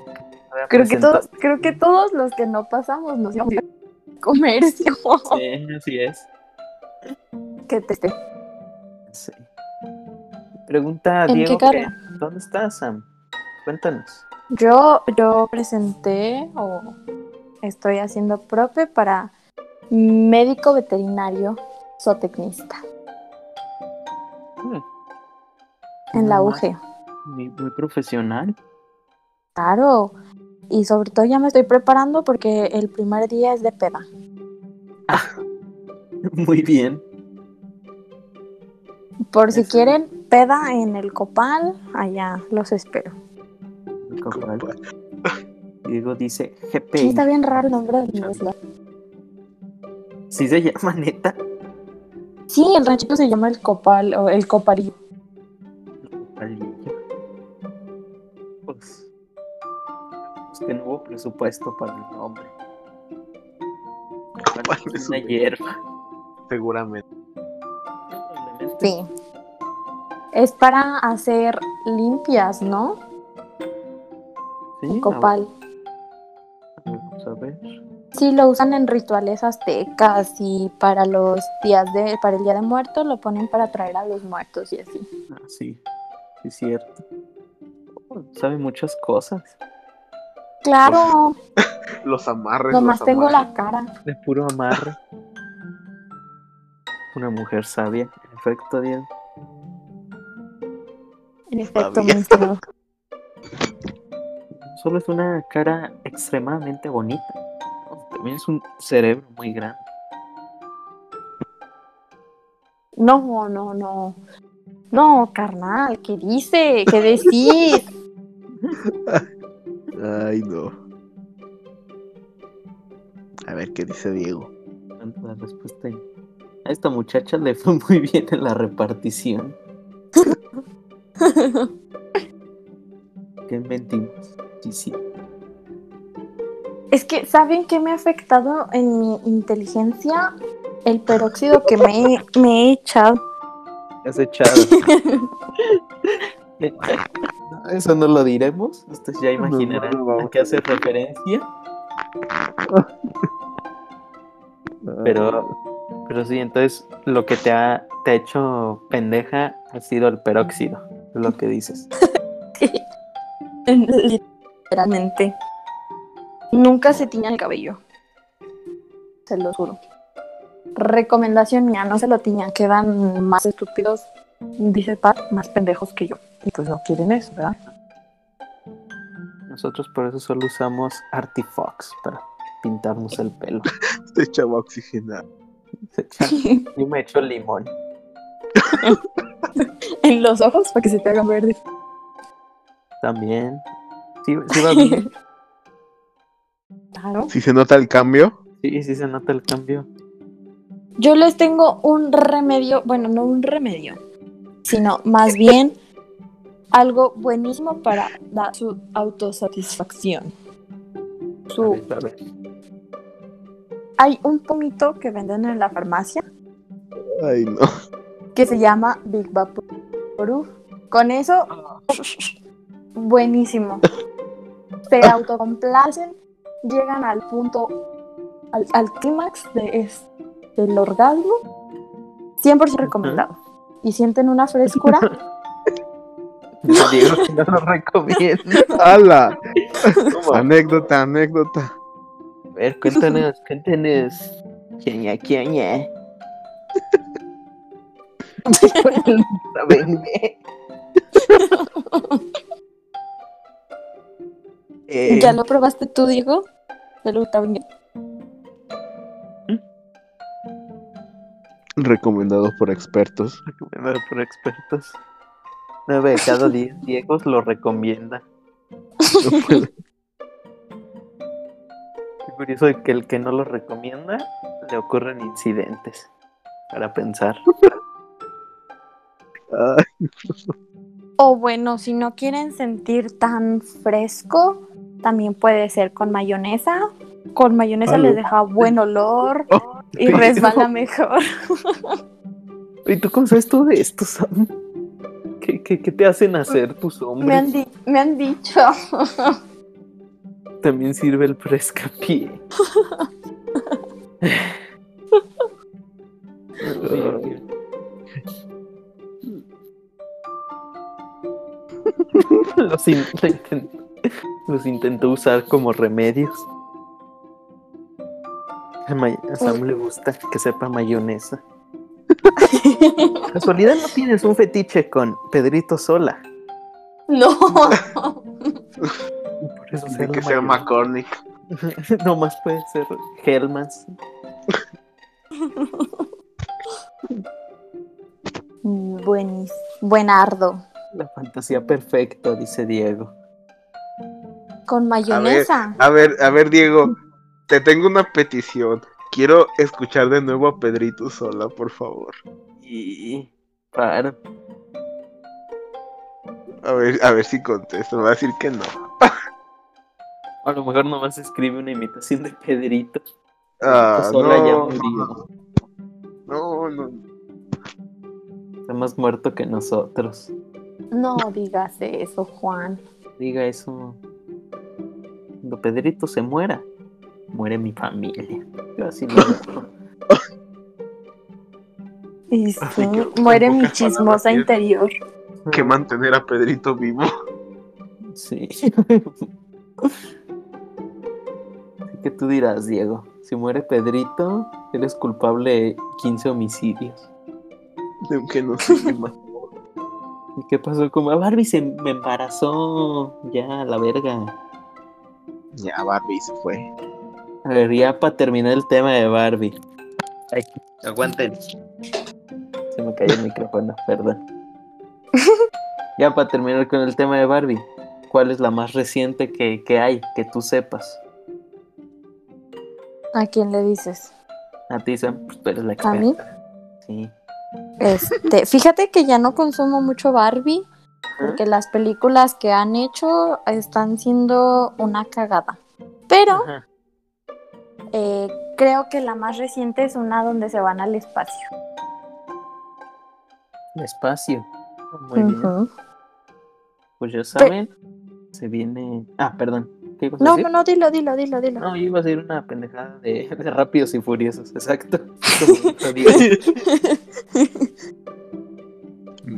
D: Creo que, todos, creo que todos los que no pasamos nos íbamos a comercio.
A: Sí, así es.
D: que te esté.
A: Sí. Pregunta a
D: ¿En qué
A: Diego, ¿dónde estás, Sam? Cuéntanos.
D: Yo, yo presenté o estoy haciendo prope para médico veterinario zootecnista
A: Mm,
D: en la. UG.
A: Muy, muy profesional.
D: Claro. Y sobre todo ya me estoy preparando porque el primer día es de peda.
A: Muy bien.
D: Por si
A: Eso.
D: quieren peda en el copal, allá los espero.
A: Corporal. Diego dice
D: Sí,
A: GPI.
D: está bien raro el nombre de la universidad.
A: ¿Sí se llama neta?
D: Sí, el ranchito se llama el copal o el coparillo.
A: Palillo. Pues. Es que no hubo presupuesto para el nombre.
B: Es
A: una
B: un-
A: hierba.
B: Seguramente.
D: Sí. Es para hacer limpias, ¿no?
A: Sí,
D: copal.
A: a ver, Vamos a ver.
D: Sí, lo usan en rituales aztecas y para los días de, para el día de muertos lo ponen para traer a los muertos y así.
A: Ah, sí, sí, cierto. Oh, sabe muchas cosas.
D: Claro,
B: Los amarres.
D: nomás
B: los
D: tengo
B: amarres.
D: la cara.
A: De puro amarre. Una mujer sabia, en efecto, Diego.
D: En efecto.
A: Solo es una cara extremadamente bonita. ¿no? También es un cerebro muy grande.
D: No, no, no. No, carnal, ¿qué dice? ¿Qué decís?
B: Ay, no. A ver qué dice Diego.
A: La respuesta ahí. A esta muchacha le fue muy bien en la repartición. ¿Qué mentimos? Sí, sí.
D: Es que, ¿saben qué me ha afectado en mi inteligencia? El peróxido que me, he- me he echado.
A: ¿Qué has echado? Eso no lo diremos. Ustedes ya imaginarán
B: No, no, vamos
A: a qué hace referencia. Pero, pero sí, entonces lo que te ha, te ha hecho pendeja ha sido el peróxido. Es lo que dices.
D: Literalmente. Nunca se tiña el cabello. Se lo juro. Recomendación mía, no se lo tiñan, quedan más estúpidos, dice Pat, más pendejos que yo. Y pues no quieren eso, ¿verdad?
A: Nosotros por eso solo usamos Artifox para pintarnos el pelo.
B: Este chavo oxigenado.
A: Yo me echo limón.
D: en los ojos para que se te hagan verdes.
A: También. Sí, sí va bien.
D: Claro.
B: Si se nota el cambio.
A: Sí, sí se nota el cambio.
D: Yo les tengo un remedio, bueno, no un remedio, sino más bien algo buenísimo para dar su autosatisfacción. Su, hay un pomito que venden en la farmacia
B: Ay, no.
D: que se llama Big Vaporub. Con eso, buenísimo. Se autocomplacen, llegan al punto, al, al clímax de es- del orgasmo. 100% recomendado. Y sienten una frescura.
A: Diego no lo recomiendo.
B: ¡Hala! anécdota, anécdota.
A: A ver, cuéntanos, cuéntanos. Venme. Eh,
D: ¿Ya lo probaste tú, Diego? ¿Ya
B: Recomendado por expertos.
A: recomendado por expertos. 9 de cada 10 Diegos lo recomienda.
B: No puedo.
A: Qué curioso que el que no lo recomienda le ocurren incidentes. Para pensar.
B: Ay,
D: O bueno, si no quieren sentir tan fresco, también puede ser con mayonesa. Con mayonesa les deja buen olor
B: Oh,
D: y resbala mejor.
A: ¿Y tú cómo sabes todo de esto, Sam? ¿Qué, qué, qué te hacen hacer tus
D: Me han,
A: hombres?
D: di- me han dicho.
A: También sirve el frescapié. los, in- los intentó usar como remedios. A, may- a Sam le gusta que sepa mayonesa. Casualidad no tienes un fetiche con Pedrito Sola.
D: no.
A: Por eso la
B: que sea
A: mayonesa.
B: McCormick.
A: No más puede ser Hellmans.
D: Buenis, buenardo.
A: La fantasía perfecta, dice Diego.
D: Con mayonesa.
B: A ver, a ver, Diego. Te tengo una petición. Quiero escuchar de nuevo a Pedrito sola, por favor.
A: Y. Para.
B: A ver, a ver si contesta. Me va a decir que no.
A: A lo mejor nomás escribe una imitación de Pedrito.
B: Ah,
A: Sola ya
B: no,
A: murió.
B: no, no.
A: Sam más muerto que nosotros.
D: No digas eso, Juan.
A: Diga eso. Cuando Pedrito se muera, muere mi familia. Yo así lo
B: que,
D: muere mi chismosa interior.
B: Que mantener a Pedrito vivo.
A: Sí. Así que tú dirás, Diego, si muere Pedrito, eres culpable de 15 homicidios.
B: No sé qué más.
A: ¿Y qué pasó con Barbie? Se me embarazó. Ya, la verga.
B: Ya Barbie se fue.
A: A ver, ya para terminar el tema de Barbie. Ay, aguanten. Se me cayó el micrófono, perdón. ya para terminar con el tema de Barbie. ¿Cuál es la más reciente que, que hay, que tú sepas?
D: ¿A quién le dices?
A: A ti, Sam, pues tú eres la
D: ¿A mí?
A: experta. Sí.
D: Este, fíjate que ya no consumo mucho Barbie porque las películas que han hecho están siendo una cagada. Pero
A: Ajá.
D: Eh, creo que la más reciente es una donde se van al espacio.
A: Espacio. Muy bien. Pues ya saben, se viene. Ah, perdón. ¿Qué ibas a
D: No,
A: decir?
D: no, no, dilo, dilo, dilo, dilo.
A: No, yo iba a decir una pendejada de, de rápidos y furiosos, exacto.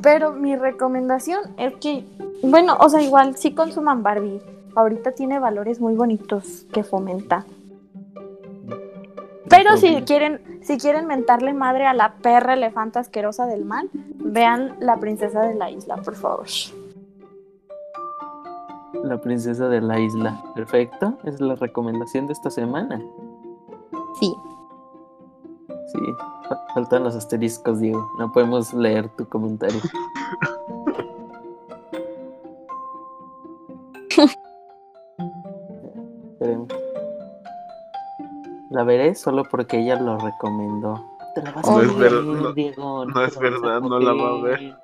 D: Pero mi recomendación es que, bueno, o sea, igual sí consuman Barbie. Ahorita tiene valores muy bonitos que fomenta. Pero si quieren, si quieren mentarle madre a la perra elefanta asquerosa del mal, vean La princesa de la isla, por favor.
A: La princesa de la isla. Perfecto. Es la recomendación de esta semana.
D: Sí.
A: Sí. fa- Faltan los asteriscos, Diego. No podemos leer tu comentario. La veré solo porque ella lo recomendó. Te la vas a
D: No
A: ver,
D: es
B: verdad, no-
A: Diego.
B: no
A: te
B: es verdad, no la va a ver.
A: ver.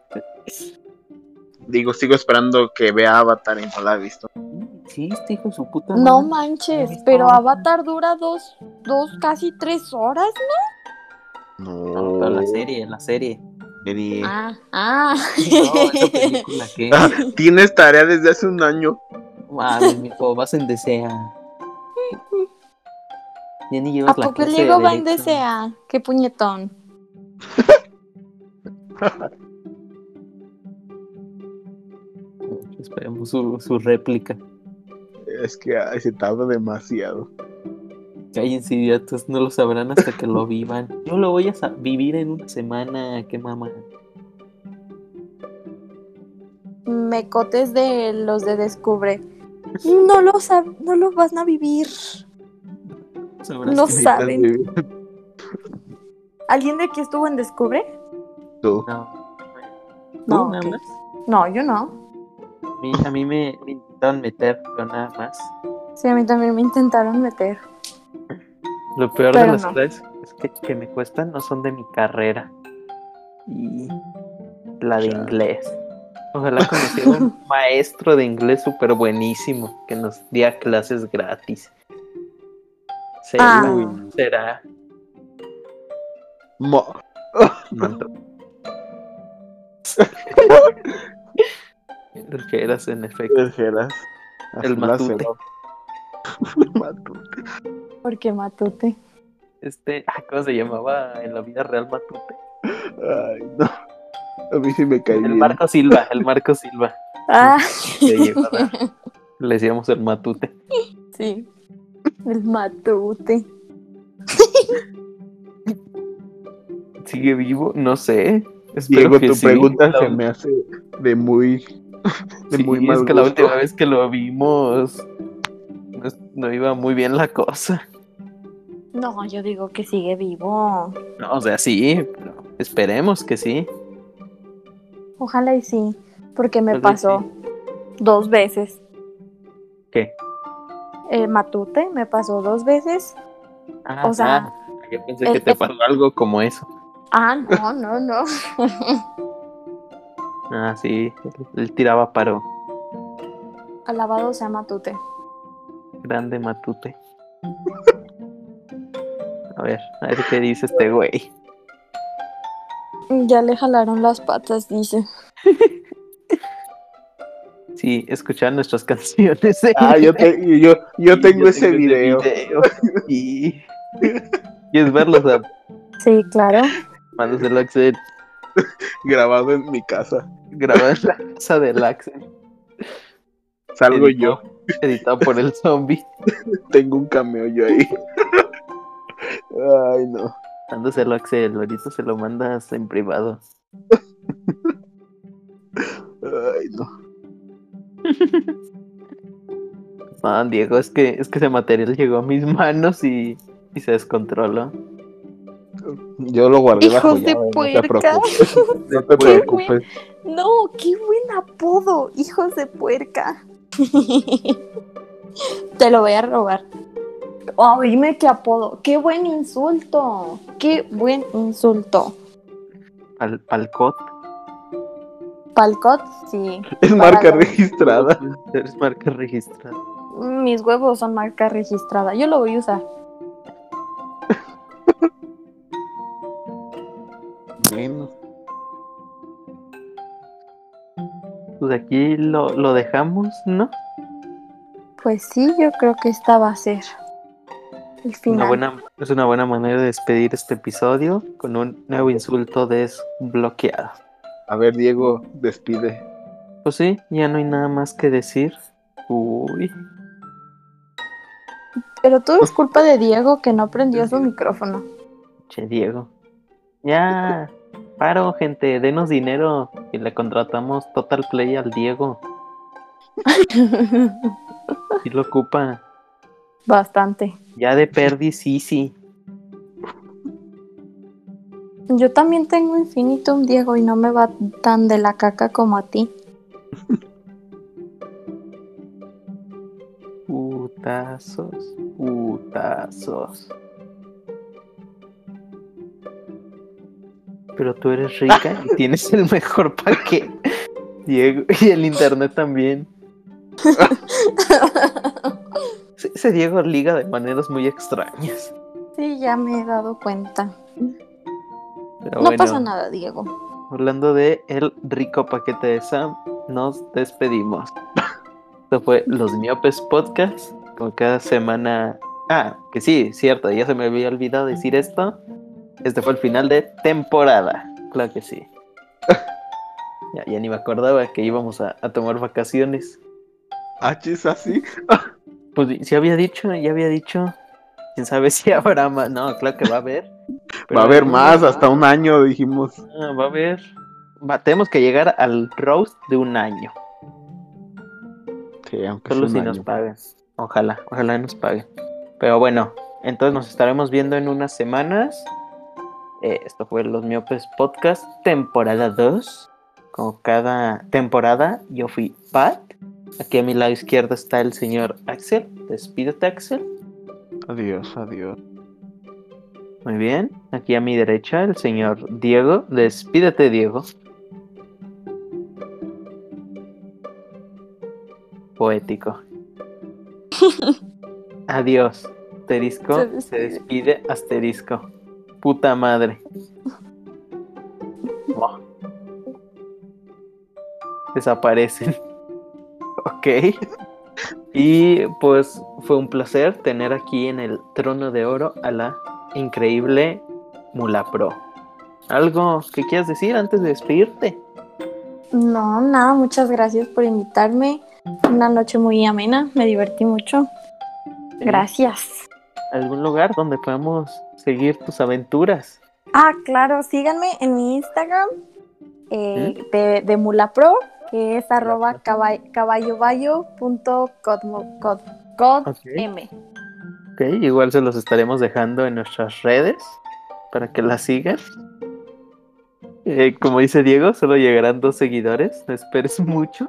B: Digo, sigo esperando que vea Avatar y no la he visto.
A: Sí, este hijo su puta
D: No
A: madre.
D: manches,
A: visto
D: pero
A: Avatar.
D: Avatar dura dos, dos, casi tres horas.
B: No,
A: No, pero la serie, la serie.
B: serie.
D: Ah, ah.
A: No, esa película que.
B: Ah, Tienes tarea desde hace un año.
A: Mami, mijo, vas en desea. Ya ni
D: ¿A
A: llevas la
D: poco el
A: clase de
D: desea? Qué puñetón.
A: Esperemos su, su réplica.
B: Es que ay, se tarda demasiado.
A: Cállense, idiotas, no lo sabrán hasta que lo vivan. Yo lo voy a vivir en una semana, qué mamá.
D: Mecotes de los de Descubre. No lo no lo van a vivir.
A: Sabrás
D: No
A: que-
D: saben. ¿Alguien de aquí estuvo en Descubre?
B: Tú.
A: No. ¿Tú
D: No,
A: nada más?
D: No, yo no.
A: A mí, a mí me, me intentaron meter, pero nada más.
D: Sí, a mí también me intentaron meter.
A: Lo peor de las
D: no.
A: clases es que, que me cuestan no son de mi carrera. Y la de inglés. Ojalá conociera un maestro de inglés súper buenísimo que nos diera clases gratis. Será.
D: Ah.
A: Será.
B: Mo-
A: No. El que eras en efecto.
B: Dijeras.
A: El
B: la
A: matute.
B: cerró. El matute.
D: Porque matute.
A: Este, ah, ¿cómo se llamaba en la vida real Matute?
B: Ay, no. A mí sí me caí
A: El
B: bien.
A: Marco Silva, el Marco Silva.
D: Ah.
A: Le decíamos el Matute.
D: sí. El matute.
A: ¿Sigue vivo? No sé. Espero
B: Diego,
A: que
B: tu
A: sí.
B: pregunta
A: La-
B: se me hace de muy. De
A: Sí,
B: muy
A: es
B: mal
A: que la última vez que lo vimos no, no iba muy bien la cosa.
D: No, yo digo que sigue vivo.
A: No, o sea, sí, esperemos que sí.
D: Ojalá y sí. Porque me
A: Ojalá
D: pasó dos veces. El matute me pasó dos veces.
A: Ah,
D: O sea,
A: ah, yo pensé
D: el-
A: que te
D: el-
A: pasó algo como eso.
D: Ah, no, no, no.
A: Ah, sí, él tiraba paro.
D: Alabado sea matute.
A: Grande Matute. A ver, a ver qué dice este güey.
D: Ya le jalaron las patas, dice.
A: Sí, escuchar nuestras canciones.
B: Ah, yo, te- yo, yo
A: Sí,
B: tengo ese video.
A: video. Y quieres verlo, Sam?
D: Sí, claro.
A: Mándaselo a Axel.
B: grabado en mi casa.
A: Grabado en la casa del Axel.
B: Salgo
A: Editado-
B: yo.
A: Editado por el zombie.
B: Tengo un cameo yo ahí. Ay, no.
A: Mándaselo a Axel. Ahorita se lo mandas en privado.
B: Ay, no.
A: No, Diego, es que, es que ese material llegó a mis manos y, y se descontroló.
B: Yo lo guardé bajo
D: Hijos de
B: llave, no te
D: puerca.
B: preocupes. No te
D: Qué
B: preocupes.
D: No, qué buen apodo, hijos de puerca. Te lo voy a robar. Oh, dime qué apodo. Qué buen insulto. Qué buen insulto.
A: Al, palcot.
D: Palcot, sí.
B: Es marca registrada.
A: Eres marca registrada.
D: Mis huevos son marca registrada. Yo lo voy a usar.
B: Bueno,
A: Pues aquí lo, lo dejamos, ¿no?
D: Pues sí, yo creo que esta va a ser el
A: Una
D: final.
A: buena, es una buena manera de despedir este episodio con un nuevo insulto desbloqueado.
B: A ver, Diego, despide.
A: Pues sí, ya no hay nada más que decir. Uy,
D: Pero todo es culpa de Diego que no prendió su micrófono.
A: che Diego. Ya, paro, gente, denos dinero y le contratamos Total Play al Diego. Si lo ocupa.
D: Bastante.
A: Ya de perdi, sí, sí.
D: Yo también tengo Infinitum, Diego, y no me va tan de la caca como a ti.
A: Putazos, putazos. Pero tú eres rica y tienes el mejor paquete. Diego, y el internet también. Ese- Diego liga de maneras muy extrañas.
D: Sí, ya me he dado cuenta.
A: Pero
D: no
A: bueno,
D: pasa nada, Diego.
A: hablando de el rico paquete de Sam, nos despedimos. Esto fue Los Miopes Podcast. Como cada semana. Ah, que sí, cierto, ya se me había olvidado decir esto. Este fue el final de temporada. Claro que sí. Ya, ya ni me acordaba que íbamos a, a tomar vacaciones.
B: Ah, ¿es así?
A: Pues si había dicho, ya había dicho. Quién sabe si habrá más. No, claro que va a haber. Pero
B: Va a haber más, hasta un año dijimos.
A: Ah, va a haber. Va, tenemos que llegar al roast de un año.
B: Sí, aunque
A: Solo si nos paguen. Ojalá, ojalá nos paguen. Pero bueno, entonces nos estaremos viendo en unas semanas. Eh, esto fue Los Miopes Podcast, temporada 2. Como cada temporada, yo fui Pat. Aquí a mi lado izquierdo está el señor Axel. Despídete, Axel.
B: Adiós, adiós.
A: Muy bien. Aquí a mi derecha, el señor Diego. Despídete, Diego. Poético. Adiós. Asterisco.
D: Se despide.
A: Asterisco. Puta madre. Oh. Desaparecen. Ok. Y pues fue un placer tener aquí en el trono de oro a la increíble Mula Pro. ¿Algo que quieras decir antes de despedirte?
D: No, nada, muchas gracias por invitarme. Una noche muy amena, me divertí mucho. Gracias.
A: ¿Algún lugar donde podamos seguir tus aventuras?
D: Ah, claro, síganme en mi Instagram eh, de, de Mula Pro, que es arroba caba- caballobayo.codm.
A: Ok, igual se los estaremos dejando en nuestras redes para que la sigan. Eh, como dice Diego, solo llegarán dos seguidores, no esperes mucho,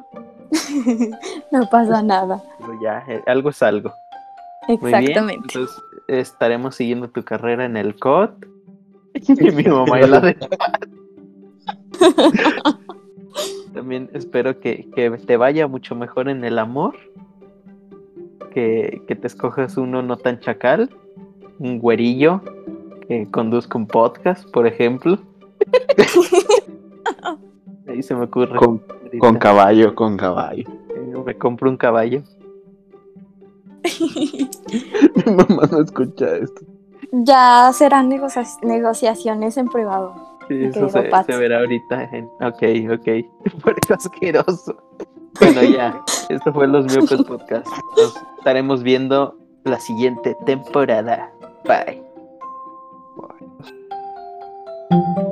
D: no pasa nada.
A: pero ya, eh, algo es algo. Muy bien,
D: Exactamente.
A: entonces estaremos siguiendo tu carrera en el COD. Y mi mamá y la de También espero que, que te vaya mucho mejor en el amor. Que, que te escojas uno no tan chacal. Un güerillo que conduzca un podcast, por ejemplo. Ahí se me ocurre.
B: Con, caballo, con caballo.
A: Eh, Me compro un caballo.
B: Mi mamá no escucha esto.
D: ya serán negocia- negociaciones en privado.
A: Sí, eso se, se verá ahorita. En... Ok, ok. Por eso asqueroso. Bueno, ya. Esto fue los miopes podcast. Nos estaremos viendo la siguiente temporada. Bye. Bye.